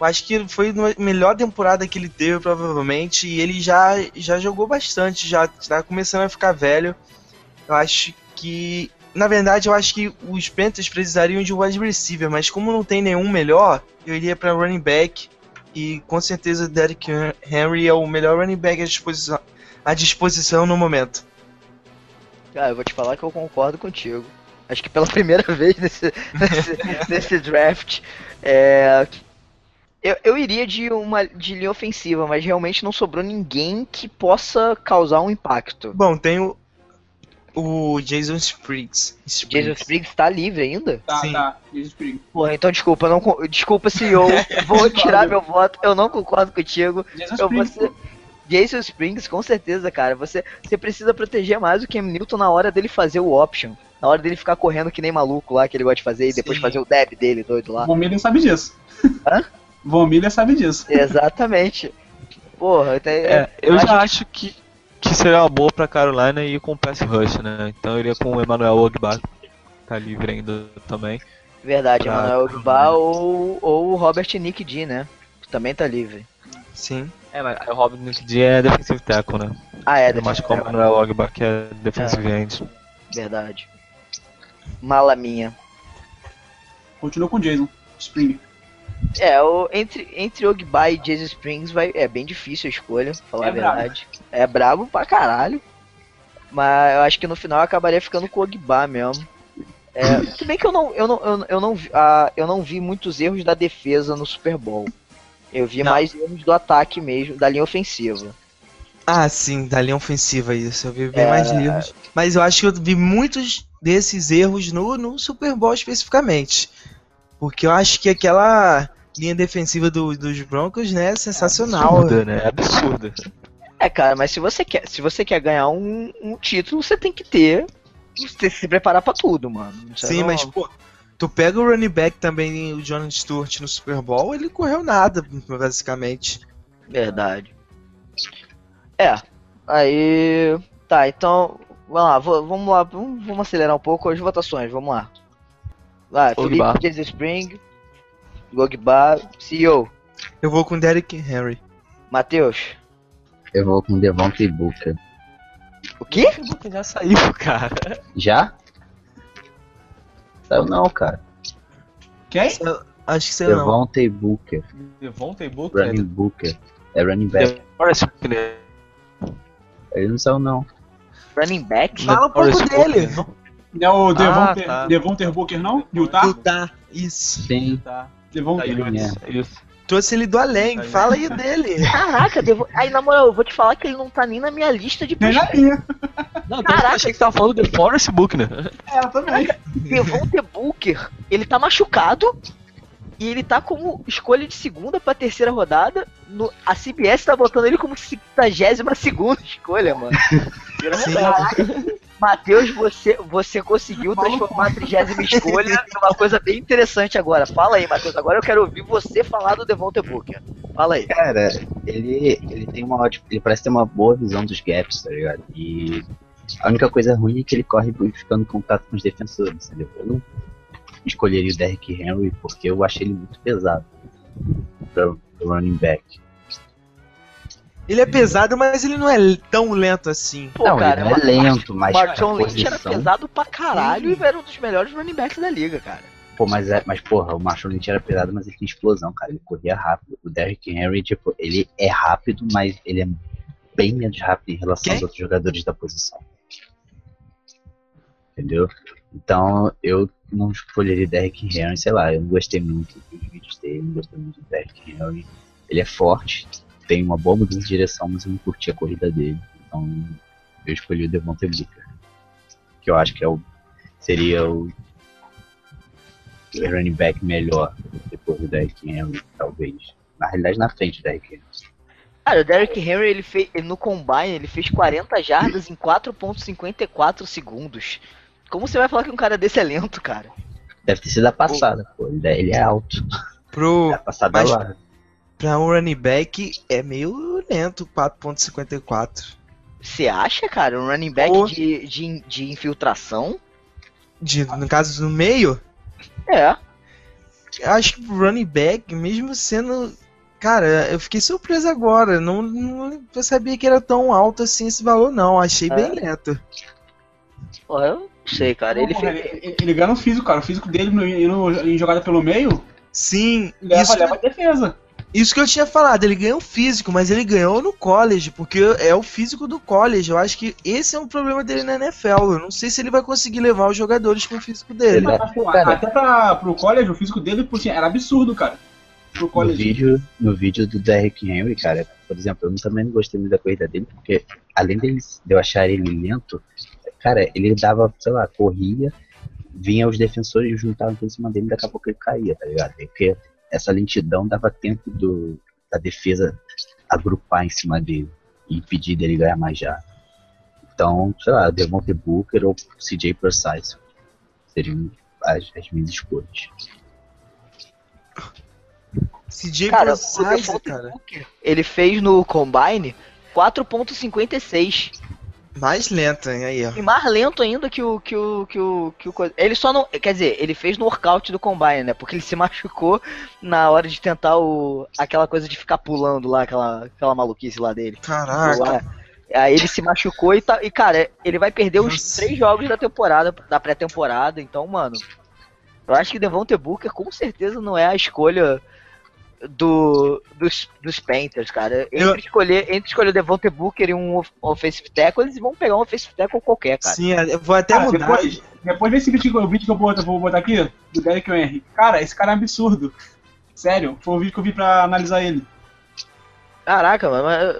S3: eu acho que foi a melhor temporada que ele teve, provavelmente. E ele já, já jogou bastante, já está começando a ficar velho. Eu acho que. Na verdade, eu acho que os Panthers precisariam de um wide receiver, mas como não tem nenhum melhor, eu iria para running back. E com certeza Derrick Henry é o melhor running back à disposição, à disposição no momento.
S1: Cara, eu vou te falar que eu concordo contigo. Acho que pela primeira vez nesse, nesse, nesse draft. É, eu, eu iria de uma de linha ofensiva, mas realmente não sobrou ninguém que possa causar um impacto.
S3: Bom, tem o, o Jason Spriggs.
S1: Jason Spriggs tá livre ainda?
S4: Tá,
S3: Sim.
S4: tá. Jason Spriggs.
S1: Porra, então desculpa, não, desculpa eu vou tirar meu voto, eu não concordo contigo.
S4: Jason
S1: Eu vou
S4: Spriggs.
S1: ser Jason Springs, com certeza, cara. Você, você precisa proteger mais o Cam Newton na hora dele fazer o option. Na hora dele ficar correndo que nem maluco lá, que ele gosta de fazer, e depois
S3: Sim.
S1: fazer o dab dele, doido lá.
S4: Von Miller sabe disso.
S1: Hã?
S4: Von Miller sabe disso.
S1: Exatamente. Porra, até,
S2: É, eu
S1: acho
S2: já acho que, que seria uma boa pra Carolina ir com o pass rush, né? Então eu iria com o Emmanuel Ogba, que tá livre ainda também.
S1: verdade,
S2: pra-
S1: Emmanuel Ogba ou, ou o Robert Nick D, né? Que também tá livre.
S3: Sim.
S2: É, mas o Robin Nick é defensive tackle, né?
S1: Ah, é,
S2: É mais com o Emmanuel Ogba, que é defensive end.
S1: Verdade. Mala minha.
S4: Continua com o Jason Spring.
S1: É, o, entre, entre Ogba e Jason Springs vai, é bem difícil a escolha, pra falar
S4: É
S1: a verdade. É brabo pra caralho. Mas eu acho que no final eu acabaria ficando com o Ogba mesmo. É, se bem que eu não, eu não, eu, não- eu, não vi, ah, eu não vi muitos erros da defesa no Super Bowl. Eu vi
S3: Não.
S1: mais erros do ataque mesmo, da linha ofensiva.
S3: Ah, sim, da linha ofensiva isso. Eu vi bem
S1: É.
S3: mais erros. Mas eu acho que eu vi muitos desses erros no, no Super Bowl especificamente. Porque eu acho que aquela linha defensiva do- dos Broncos, né, é sensacional.
S2: Absurda, né? Absurda.
S1: É, cara, mas se você quer, se você quer ganhar um, um título, você tem que ter. Você tem que se preparar pra tudo, mano. Isso
S3: Sim,
S1: não-
S3: mas, pô, tu pega o running back também, o John Stewart no Super Bowl, ele correu nada, basicamente.
S1: Verdade. É. Aí. Tá, então. Vamos lá, vamos lá, vamos, vamos acelerar um pouco as votações, vamos lá. Vai, Felipe. Jason Spring, Gogba, CEO,
S3: Eu vou com Derrick Henry.
S1: Matheus.
S5: Eu vou com Devontae Booker.
S1: O quê?
S2: Já saiu, cara.
S5: Já? Saiu não, cara.
S4: Quem?
S3: Acho que sei não.
S5: Devontae Booker.
S2: Devontae Booker.
S5: Running Booker. É running back.
S2: Forrest Buckner.
S5: Ele não saiu não.
S1: Running back?
S3: Fala um pouco dele.
S4: Não é o
S2: Ah, tá.
S4: Booker, não? Utah?
S3: Utah, isso.
S5: Sim.
S2: Tá.
S4: Devon
S2: Tá,
S4: Ter.
S2: isso, isso.
S3: Trouxe ele do além,
S2: Tá aí.
S3: fala aí dele.
S1: Caraca, devo... aí na moral, eu vou te falar que ele não tá nem na minha lista de
S4: Nem na minha.
S2: Não, então
S1: Caraca.
S2: eu achei que você tava falando do Forrest Buckner.
S4: É, Ela também.
S1: Devonte Booker, ele tá machucado e ele tá como escolha de segunda pra terceira rodada. No, a CBS tá botando ele como 52 segunda escolha, mano. Matheus, você, você conseguiu transformar a trigésima escolha em uma coisa bem interessante agora. Fala aí, Matheus. Agora eu quero ouvir você falar do Devonte Booker. Fala aí.
S5: Cara, ele, ele tem uma ótima. Ele parece ter uma boa visão dos gaps, tá ligado? E a única coisa ruim é que ele corre ficando em contato com os defensores, entendeu? Eu não escolheria o Derrick Henry porque eu achei ele muito pesado pra, pro running back.
S3: Ele é pesado, mas ele não é tão lento assim.
S1: Pô,
S5: não,
S1: cara,
S5: ele não é lento, mas
S1: Marshawn
S5: a
S1: Lynch era pesado pra caralho e era um dos melhores running backs da liga, cara.
S5: Pô, mas, é, mas porra, o Marshall Lynch era pesado, mas ele tinha explosão, cara. Ele corria rápido. O Derrick Henry, tipo, ele é rápido, mas ele é bem menos rápido em relação
S3: Quem?
S5: aos outros jogadores da posição. Entendeu? Então, eu não escolheria Derrick Henry, sei lá, eu não gostei muito dos vídeos dele, não gostei muito do Derrick Henry. Ele é forte, tem uma boa mudança de direção, mas eu não curti a corrida dele. Então, eu escolhi o Devontae Booker. Que eu acho que é o, seria o running back melhor depois do Derrick Henry, talvez. Na realidade, na frente do Derrick Henry.
S1: Cara, o Derrick Henry, ele fez, no Combine, ele fez 40 jardas em 4.54 segundos. Como você vai falar que um cara desse é lento, cara?
S5: Deve ter sido a passada, pô. Ele é, ele é alto.
S3: Pro,
S5: É a passada
S3: Mas-
S5: lá.
S3: pra um running back é meio lento, 4.54.
S1: Você acha, cara, um running back
S3: Pô.
S1: de, de, de infiltração?
S3: De, no caso, no meio,
S1: É.
S3: eu acho que o running back, mesmo sendo. Cara, eu fiquei surpreso agora. Não, não eu sabia que era tão alto assim esse valor, não. Achei
S1: É.
S3: bem lento.
S1: Pô, eu não sei, cara. Ele
S4: Porra,
S1: fez.
S4: ele, ele ganha no físico, cara. O físico dele no, no- em jogada pelo meio
S3: Sim,
S4: leva,
S3: isso,
S4: leva a defesa.
S3: Isso que eu tinha falado, ele ganhou físico, mas ele ganhou no college, porque é o físico do college. Eu acho que esse é um problema dele na NFL. Eu não sei se ele vai conseguir levar os jogadores com o físico dele.
S5: Ele-
S4: Mas, pô, até pra, pro college, o físico dele pô, era absurdo, cara. Pro
S5: No
S4: college.
S5: vídeo, no vídeo do Derrick Henry, cara, por exemplo, eu não- também não gostei muito da corrida dele, porque além dele, de eu achar ele lento, cara, ele dava, sei lá, corria, vinha os defensores juntavam tudo em cima dele e daqui a pouco ele caía, tá ligado? Porque essa lentidão dava tempo do, da defesa agrupar em cima dele e impedir dele ganhar mais já. Então, sei lá, Devontae Booker ou CJ Precise seriam as, as minhas escolhas.
S3: CJ
S1: Cara,
S3: Precise, cara.
S1: Booker, ele fez no Combine 4.56.
S3: Mais lento, hein? Aí, ó.
S1: E mais lento ainda que o que o que o que o. Ele só não, quer dizer, ele fez no workout do combine, né? Porque ele se machucou na hora de tentar o aquela coisa de ficar pulando lá, aquela aquela maluquice lá dele.
S3: Caraca.
S1: Aí ele se machucou e tá e cara, ele vai perder os
S3: Nossa.
S1: três jogos da temporada, da pré-temporada, então, mano, eu acho que Devontae Booker com certeza não é a escolha do, dos, dos Panthers, cara. Entre,
S3: Eu-
S1: escolher, entre escolher o Devontae Booker e um of- offensive tackle, eles vão pegar um offensive tackle qualquer, cara.
S3: Sim, eu vou até
S4: Cara,
S3: mudar.
S4: depois, depois desse vídeo, que eu- o vídeo que eu vou botar, vou botar aqui, do Derek Henry. Cara, esse cara é absurdo. Sério, foi o vídeo que eu vi pra analisar ele.
S1: Caraca, mano. mas-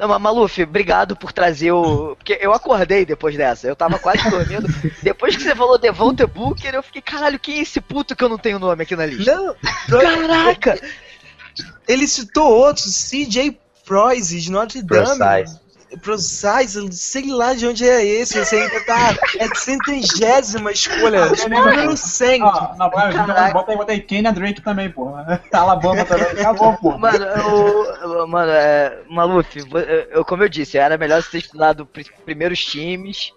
S1: Não, mas Maluf, obrigado por trazer o. Porque eu acordei depois dessa. Eu tava quase dormindo. depois que você falou Devontae Booker, eu fiquei, caralho, quem é esse puto que eu não tenho nome aqui na lista?
S3: Não,
S1: Caraca!
S3: ele citou outros, CJ Proise de Notre Dame.
S5: Precise.
S3: Precise, sei lá de onde é esse. Esse ainda tá. É de centagésima escolha. Número 100.
S4: Ah, não, vai,
S1: Caraca.
S4: bota aí, bota aí Kenya Drake também, porra. Alabama também, acabou, porra.
S1: Mano, eu, mano, é, Maluf, eu, como eu disse, era melhor você ter estudado pri- primeiro os times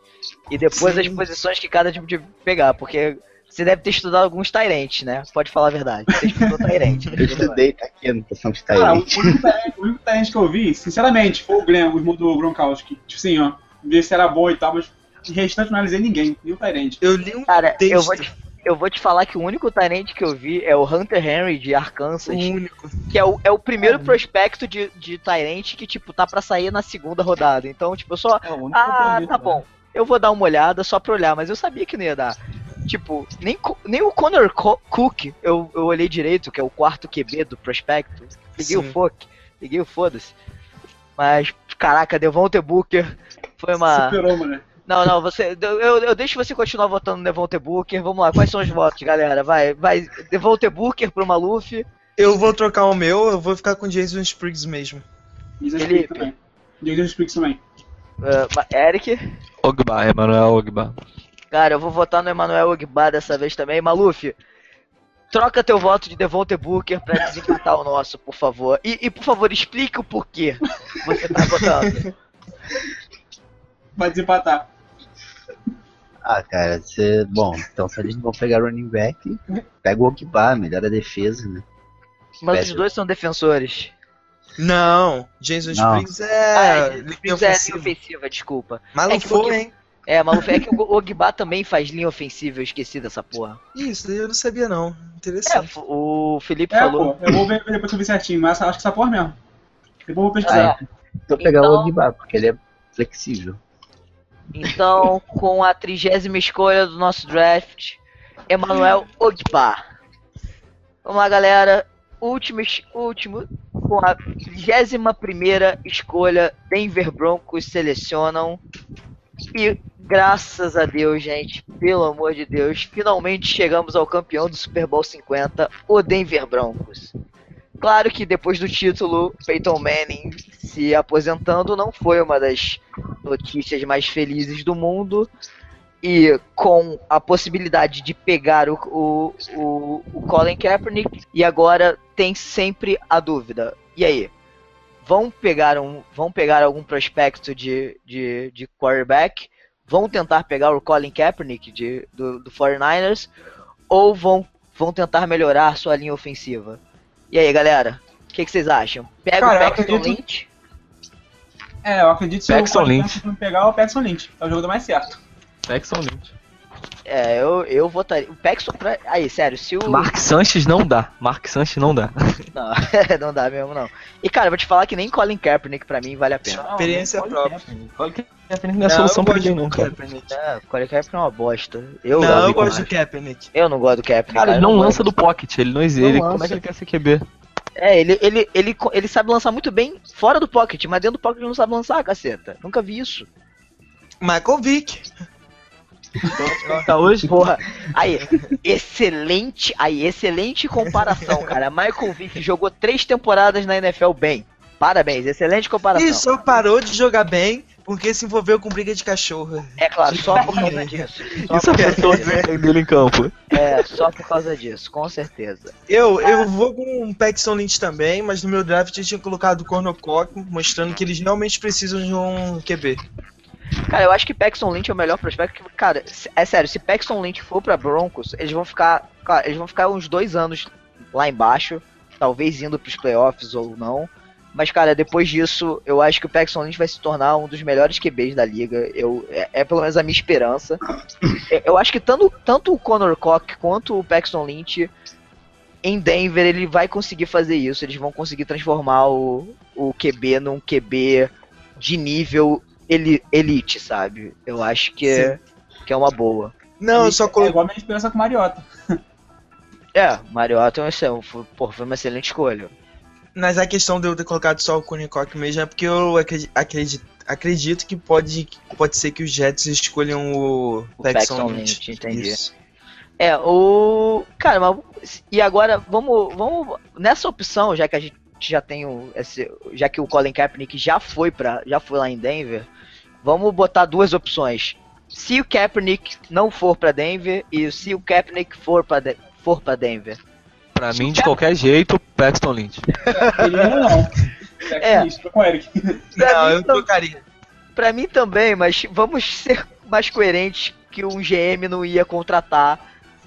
S1: e depois
S3: Sim.
S1: as posições que cada time de pegar, porque você deve ter estudado alguns Tyrants, né? Pode falar a verdade. Você estudou Tyrant.
S5: Eu estudei, tá aqui a anotação que tá
S4: Cara, o único talento que eu vi, sinceramente, foi o Glenn, o irmão do Gronkowski. Tipo assim, ó, ver se era bom e tal, mas de restante não analisei ninguém, nem o Tyrant.
S3: Eu li um
S1: Cara,
S3: texto.
S1: eu vou, te, eu vou te falar que o único Tyrant que eu vi é o Hunter Henry de Arkansas,
S3: o único.
S1: que é o, é o primeiro prospecto de, de Tyrant que, tipo, tá pra sair na segunda rodada. Então, tipo, eu só.
S4: É
S1: Ah, tá bom. Eu vou dar uma olhada só pra olhar, mas eu sabia que não ia dar. Tipo, nem, nem o Connor Co- Cook eu, eu olhei direito, que é o quarto QB do prospecto. Peguei o
S3: Sim.
S1: fuck, peguei o foda-se. Mas, caraca, Devontae Booker foi uma.
S4: Superou, mano.
S1: Não, não, você. Eu, eu deixo você continuar votando no Devontae Booker. Vamos lá, quais são os votos, galera? Vai, vai. Devontae Booker pro Maluf.
S3: Eu vou trocar o meu, eu vou ficar com Jason Spriggs mesmo.
S4: Jason
S1: Felipe.
S4: Spriggs também. Jason Spriggs também.
S1: Uh, Eric.
S2: Ogba, Emanuel Ogba.
S1: Cara, eu vou votar no Emmanuel Ogba dessa vez também. Maluf, troca teu voto de Devontae Booker pra desempatar o nosso, por favor. E, e, por favor, explique o porquê você tá votando.
S4: Vai desempatar.
S5: Ah, cara, você. Bom, então se eles não vão pegar running back, pega o Ogba, melhor a defesa, né?
S1: Mas os dois são defensores.
S3: Não, Jason
S5: Não.
S3: Spriggs é.
S1: Ah,
S3: linha
S1: Spriggs é
S3: ofensiva.
S1: desculpa.
S3: Mas
S1: É
S3: não
S1: que
S3: foi,
S1: porque-
S3: hein?
S1: É, Maluf, é que o Ogba também faz linha ofensiva, eu esqueci dessa porra.
S3: Isso, eu não sabia não.
S1: É,
S3: Interessante.
S1: o Felipe
S4: É,
S1: falou.
S4: pô, eu vou ver depois que eu vi certinho, mas acho que essa porra mesmo. Depois eu vou
S1: Ah,
S4: pesquisar.
S1: é.
S5: Então pegar
S1: Então-
S5: o Ogba, porque ele é flexível.
S1: Então, com a trigésima escolha do nosso draft, Emmanuel Ogba. Vamos lá, galera. Último, último com a trigésima primeira escolha, Denver Broncos selecionam. E graças a Deus, gente, pelo amor de Deus, finalmente chegamos ao campeão do Super Bowl 50, o Denver Broncos. Claro que depois do título, Peyton Manning se aposentando não foi uma das notícias mais felizes do mundo. E com a possibilidade de pegar o, o, o, o Colin Kaepernick, e agora tem sempre a dúvida. E aí? Vão pegar, um, vão pegar algum prospecto de, de, de quarterback? Vão tentar pegar o Colin Kaepernick de, do, do 49ers? Ou vão, vão tentar melhorar sua linha ofensiva? E aí, galera? O que, que vocês acham? Pega
S4: Cara, eu
S1: o Paxton
S4: acredito-
S1: Lynch?
S4: É, eu acredito que se
S2: Paxton
S4: o
S2: Lynch.
S4: não pegar, é o Paxton Lynch. É o jogador mais certo.
S2: Paxton Lynch.
S1: É, eu, eu votaria. O Paxson pra. Aí, sério, se o.
S2: Mark Sanches não dá. Mark Sanches não dá.
S1: Não, não dá mesmo, não. E cara, eu vou te falar que nem Colin Kaepernick pra mim vale a pena.
S3: Experiência
S4: Não,
S3: própria.
S2: Olha que não é solução pra ninguém, não, cara.
S3: Kaepernick.
S1: É, o Colin Kaepernick é uma bosta. Eu
S3: Não,
S1: gosto
S3: eu
S1: do
S3: gosto do
S1: Kaepernick.
S3: Kaepernick.
S1: Eu não gosto do Kaepernick.
S2: Cara, ele
S1: eu
S2: não
S1: gosto.
S2: lança do pocket, ele não existe. Ele, como
S1: lança.
S2: é que ele quer ser QB?
S1: É, ele, ele, ele, ele sabe lançar muito bem fora do pocket, mas dentro do pocket ele não sabe lançar, caceta. Nunca vi isso.
S3: Michael Vick.
S2: Tá hoje?
S1: Porra, aí, excelente, aí, excelente comparação, cara. Michael Vick jogou três temporadas na NFL bem. Parabéns, excelente comparação.
S3: E só parou de jogar bem porque se envolveu com briga de cachorro.
S1: É claro, só por causa disso. Só
S2: Isso
S1: por causa
S2: afetou dele em campo.
S1: É, só por causa disso, com certeza.
S3: Eu, eu vou com o Paxton Lynch também, mas no meu draft eu tinha colocado o Cornocock, mostrando que eles realmente precisam de um QB.
S1: Cara, eu acho que Paxton Lynch é o melhor prospecto. Cara, é sério, se Paxton Lynch for pra Broncos, eles vão ficar. Eles vão ficar uns dois anos lá embaixo, talvez indo pros playoffs ou não. Mas, cara, depois disso, eu acho que o Paxton Lynch vai se tornar um dos melhores QBs da liga. Eu, é, é pelo menos a minha esperança. Eu acho que tanto, tanto o Connor Cock quanto o Paxton Lynch em Denver, ele vai conseguir fazer isso. Eles vão conseguir transformar o, o QB num QB de nível eli- elite, sabe? Eu acho que é, que é uma boa.
S3: Não, eu só
S4: É
S3: coloquei.
S4: igual a minha esperança com o Mariota.
S1: É, Mariota é um pô, foi uma excelente escolha.
S3: Mas a questão de eu ter colocado só o Cornocock mesmo é porque eu acredi- acredito, acredito que pode, pode ser que os Jets escolham o,
S1: O
S3: Paxton. Lynch,
S1: entendi.
S3: Isso.
S1: É, o. Cara, mas. E agora, vamos. vamos Nessa opção, já que a gente já tem o. Esse, já que o Colin Kaepernick já foi para já foi lá em Denver, vamos botar duas opções. Se o Kaepernick não for pra Denver e se o Kaepernick for pra, De- for pra Denver.
S2: Pra mim, de qualquer jeito, Paxton Lynch.
S4: Ele não.
S1: É.
S4: É. Isso, tô com o Eric.
S1: Pra
S3: Não,
S1: mim,
S3: eu
S1: tam-
S3: trocaria.
S1: Pra mim também, mas vamos ser mais coerentes que um GM não ia contratar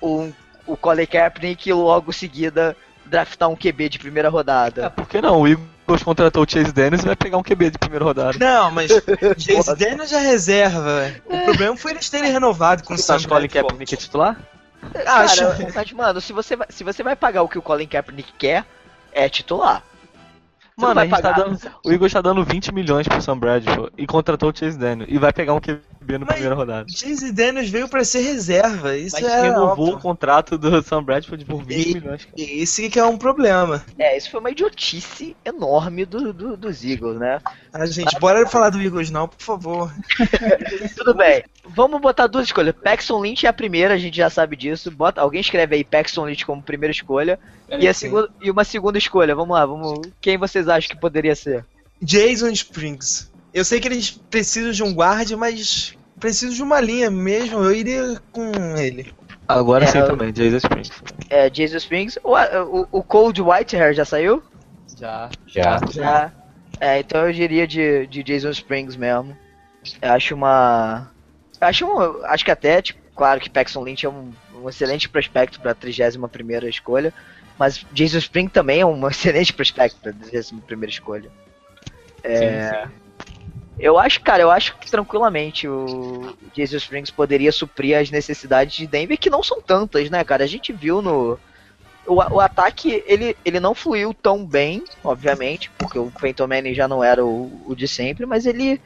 S1: um, o Colin Kaepernick e logo seguida draftar um QB de primeira
S2: É,
S1: rodada.
S2: por que não? O Eagles contratou o Chase Daniels e vai pegar um QB de primeira rodada.
S3: Não, mas James Daniels já reserva. O problema foi eles terem renovado com o
S2: Você
S3: Sam
S2: acha que o Colin. Kaepernick é titular?
S3: Acho.
S1: Cara, mas mano, se você, vai, se você vai pagar o que o Colin Kaepernick quer, é titular. Você não
S2: Mano, a tá
S1: pagar.
S2: dando, o Eagles tá dando 20 milhões pro Sam Bradford e contratou o Chase Daniel. E vai pegar um QB no
S3: Mas-
S2: primeira rodada.
S3: James Daniels veio pra ser reserva. Isso
S2: Mas
S3: é
S2: renovou o
S3: óbvio.
S2: contrato do Sam Bradford por 20
S3: E-
S2: milhões. cara.
S3: Esse que é um problema.
S1: É, isso foi uma idiotice enorme do, do- dos Eagles, né?
S3: Ah, gente, bora falar do Eagles não, por favor.
S1: Tudo bem. Vamos botar duas escolhas. Paxton Lynch é a primeira, a gente já sabe disso. Bota, alguém escreve aí Paxton Lynch como primeira escolha. E, a segunda, e uma segunda escolha. Vamos lá, vamos. Quem vocês acham que poderia ser?
S3: Jason Springs. Eu sei que eles precisam de um guard, mas precisam de uma linha mesmo. Eu iria com ele.
S2: Agora
S1: É,
S2: sim
S1: eu-
S2: também, Jason Springs.
S1: É, Jesus Springs. O, o, o Cold Whitehair já saiu?
S2: Já.
S5: Já.
S1: Já. É, então eu diria de, de Jason Springs mesmo. Eu acho uma. Eu acho, um, acho que até, tipo, claro que Paxton Lynch é um, um excelente prospecto para a 31 escolha. Mas Jason Spring também é um excelente prospecto para a 31 escolha. É, Eu acho, cara, eu acho que tranquilamente o Jason Springs poderia suprir as necessidades de Denver, que não são tantas, né, cara? A gente viu no. O, o ataque, ele, ele não fluiu tão bem, obviamente, porque o Peyton já não era o, o de sempre, mas ele.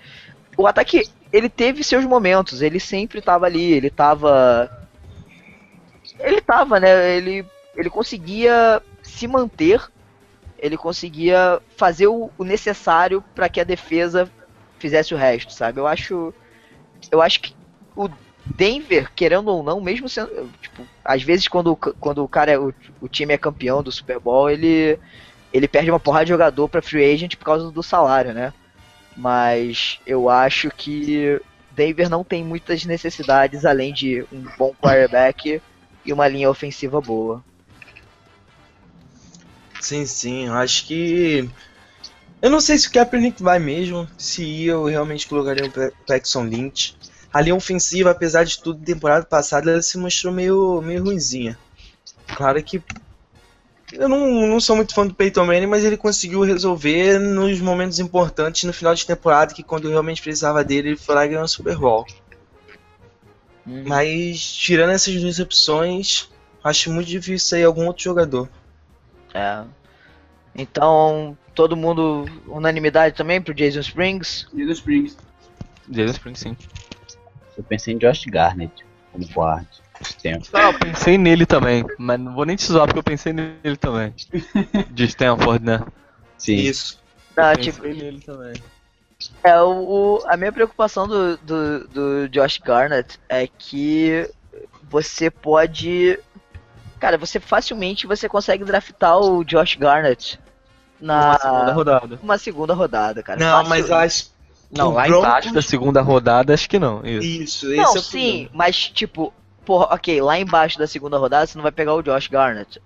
S1: O ataque, ele teve seus momentos, ele sempre tava ali, ele tava. Ele tava, né? Ele, ele conseguia se manter, ele conseguia fazer o necessário para que a defesa fizesse o resto, sabe? Eu acho. Eu acho que o Denver, querendo ou não, mesmo sendo. Tipo, às vezes quando, quando o cara, é- o, o time é campeão do Super Bowl, ele. Ele perde uma porrada de jogador pra free agent por causa do salário, né? Mas eu acho que Denver não tem muitas necessidades além de um bom quarterback e uma linha ofensiva boa.
S3: Sim, sim, acho que. Eu não sei se o Kaepernick vai mesmo. Se eu realmente colocaria o Paxton Lynch. A linha ofensiva, apesar de tudo, temporada passada ela se mostrou meio, meio ruinzinha. Claro que. Eu não, não sou muito fã do Peyton Manning, mas ele conseguiu resolver nos momentos importantes no final de temporada, que quando eu realmente precisava dele, ele foi lá e ganhou o Super Bowl.
S1: Hum.
S3: Mas tirando essas duas opções, acho muito difícil sair algum outro jogador.
S1: É. Então, todo mundo, unanimidade também pro Jason Springs.
S4: Jesus Springs.
S2: Jason Springs, sim.
S5: Eu pensei em Josh Garnett como guarda. Esse tempo.
S2: Não, eu pensei nele também, mas não vou nem te zoar porque eu pensei nele também. De Stanford, né?
S5: Sim.
S3: Isso.
S1: Não,
S2: eu
S1: tipo,
S2: pensei nele também.
S1: É, o, o- a minha preocupação do, do, do Josh Garnett é que você pode. Cara, você facilmente você consegue draftar o Josh Garnett na
S2: Uma segunda rodada.
S1: uma segunda rodada, cara.
S3: Não,
S1: Fácil.
S3: mas eu acho.
S2: Não,
S3: o
S2: lá
S3: Broncos-
S2: embaixo da segunda rodada, acho que não. Isso.
S3: Isso, esse
S1: Não,
S3: é o
S1: sim,
S3: problema.
S1: mas tipo, porra, ok, lá embaixo da segunda rodada você não vai pegar o Josh Garnett.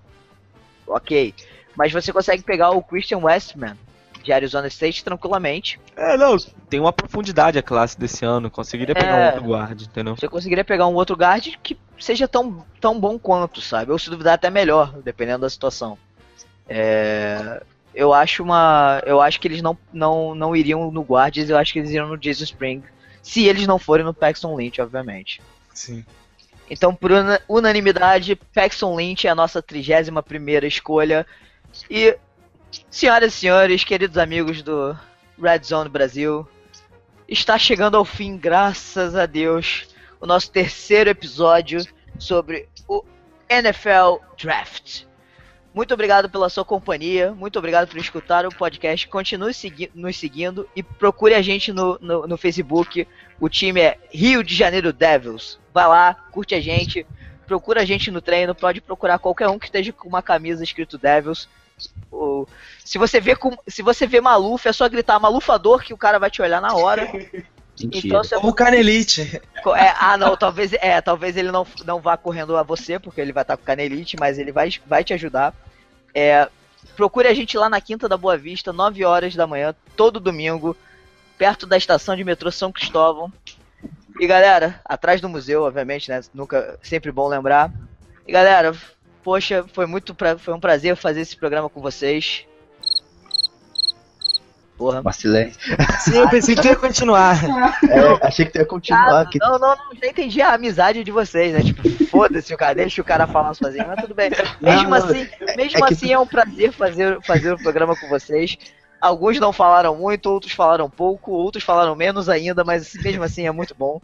S1: Ok. Mas você consegue pegar o Christian Westman de Arizona State tranquilamente.
S2: É, não, tem uma profundidade a classe desse ano. Conseguiria pegar
S1: É.
S2: um outro guard, entendeu?
S1: Você conseguiria pegar um outro guard que seja tão, tão bom quanto, sabe? Ou se duvidar até melhor, dependendo da situação. É, eu acho uma. Eu acho que eles não, não, não iriam no guards, eu acho que eles iriam no Jesus Spring. Se eles não forem no Paxton Lynch, obviamente.
S3: Sim.
S1: Então, por una- unanimidade, Paxton Lynch é a nossa 31 primeira escolha. E, senhoras e senhores, queridos amigos do Red Zone Brasil, está chegando ao fim, graças a Deus, o nosso terceiro episódio sobre o NFL Draft. Muito obrigado pela sua companhia, muito obrigado por escutar o podcast. Continue segui- nos seguindo e procure a gente no, no, no Facebook. O time é Rio de Janeiro Devils. Vai lá, curte a gente, procura a gente no treino, pode procurar qualquer um que esteja com uma camisa escrito Devils. Se você vê com, se você vê Maluf, é só gritar Malufador que o cara vai te olhar na hora.
S5: Mentira.
S1: Então você
S3: Como o Canelite.
S1: Co- é, ah, não, talvez, é, talvez ele não, não vá correndo a você, porque ele vai estar com canelite, mas ele vai, vai te ajudar. É, procure a gente lá na Quinta da Boa Vista, 9 horas da manhã, todo domingo, perto da estação de metrô São Cristóvão. E galera, atrás do museu, obviamente, né? Nunca, sempre bom lembrar. E galera, poxa, foi muito pra, foi um prazer fazer esse programa com vocês. Porra.
S5: Vacilei.
S3: Sim, eu pensei que tu ia continuar.
S5: É, achei que tu ia continuar
S1: Ah,
S5: aqui.
S1: não, não, não, já entendi a amizade de vocês, né? Tipo, foda-se o cara, deixa o cara falar sozinho, mas tudo bem. Mesmo
S5: Não,
S1: assim, mesmo
S5: é
S1: assim é um prazer fazer, fazer o programa com vocês. Alguns não falaram muito, outros falaram pouco, outros falaram menos ainda, mas mesmo assim é muito bom.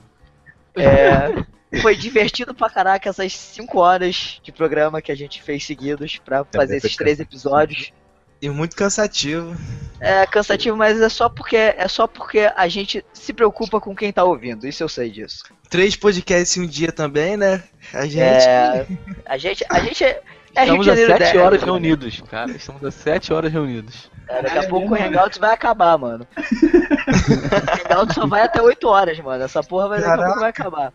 S1: É, foi divertido pra caraca essas 5 horas de programa que a gente fez seguidos pra fazer esses três episódios.
S3: E muito cansativo.
S1: É cansativo, mas é só porque é só porque a gente se preocupa com quem tá ouvindo. Isso eu sei disso.
S3: Três podcasts em um dia também, né? A gente.
S1: É, a gente, a gente é, é Rio
S2: Estamos
S1: de
S2: a
S1: Janeiro
S2: 7
S1: dez,
S2: horas
S1: né?
S2: reunidos, cara. Estamos a 7 horas reunidos.
S1: É, daqui a pouco o Hangouts vai acabar, mano. o Hangouts só vai até 8 horas, mano. Essa porra vai, daqui a pouco vai acabar.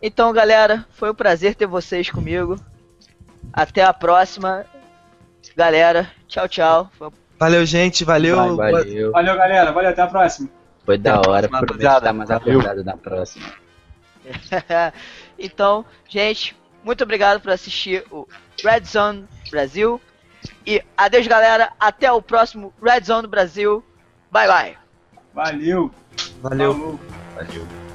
S1: Então, galera, foi um prazer ter vocês comigo. Até a próxima. Galera, tchau, tchau.
S3: Valeu, gente. Valeu.
S5: Valeu.
S4: Valeu, galera. Valeu, até a próxima.
S5: Foi da hora.
S2: rapaziada.
S5: estar mais acordado na próxima.
S1: então, gente, muito obrigado por assistir o Red Zone Brasil. E adeus, galera. Até o próximo Red Zone Brasil. Bye, bye.
S4: Valeu.
S3: Valeu.
S4: Falou.
S5: Valeu.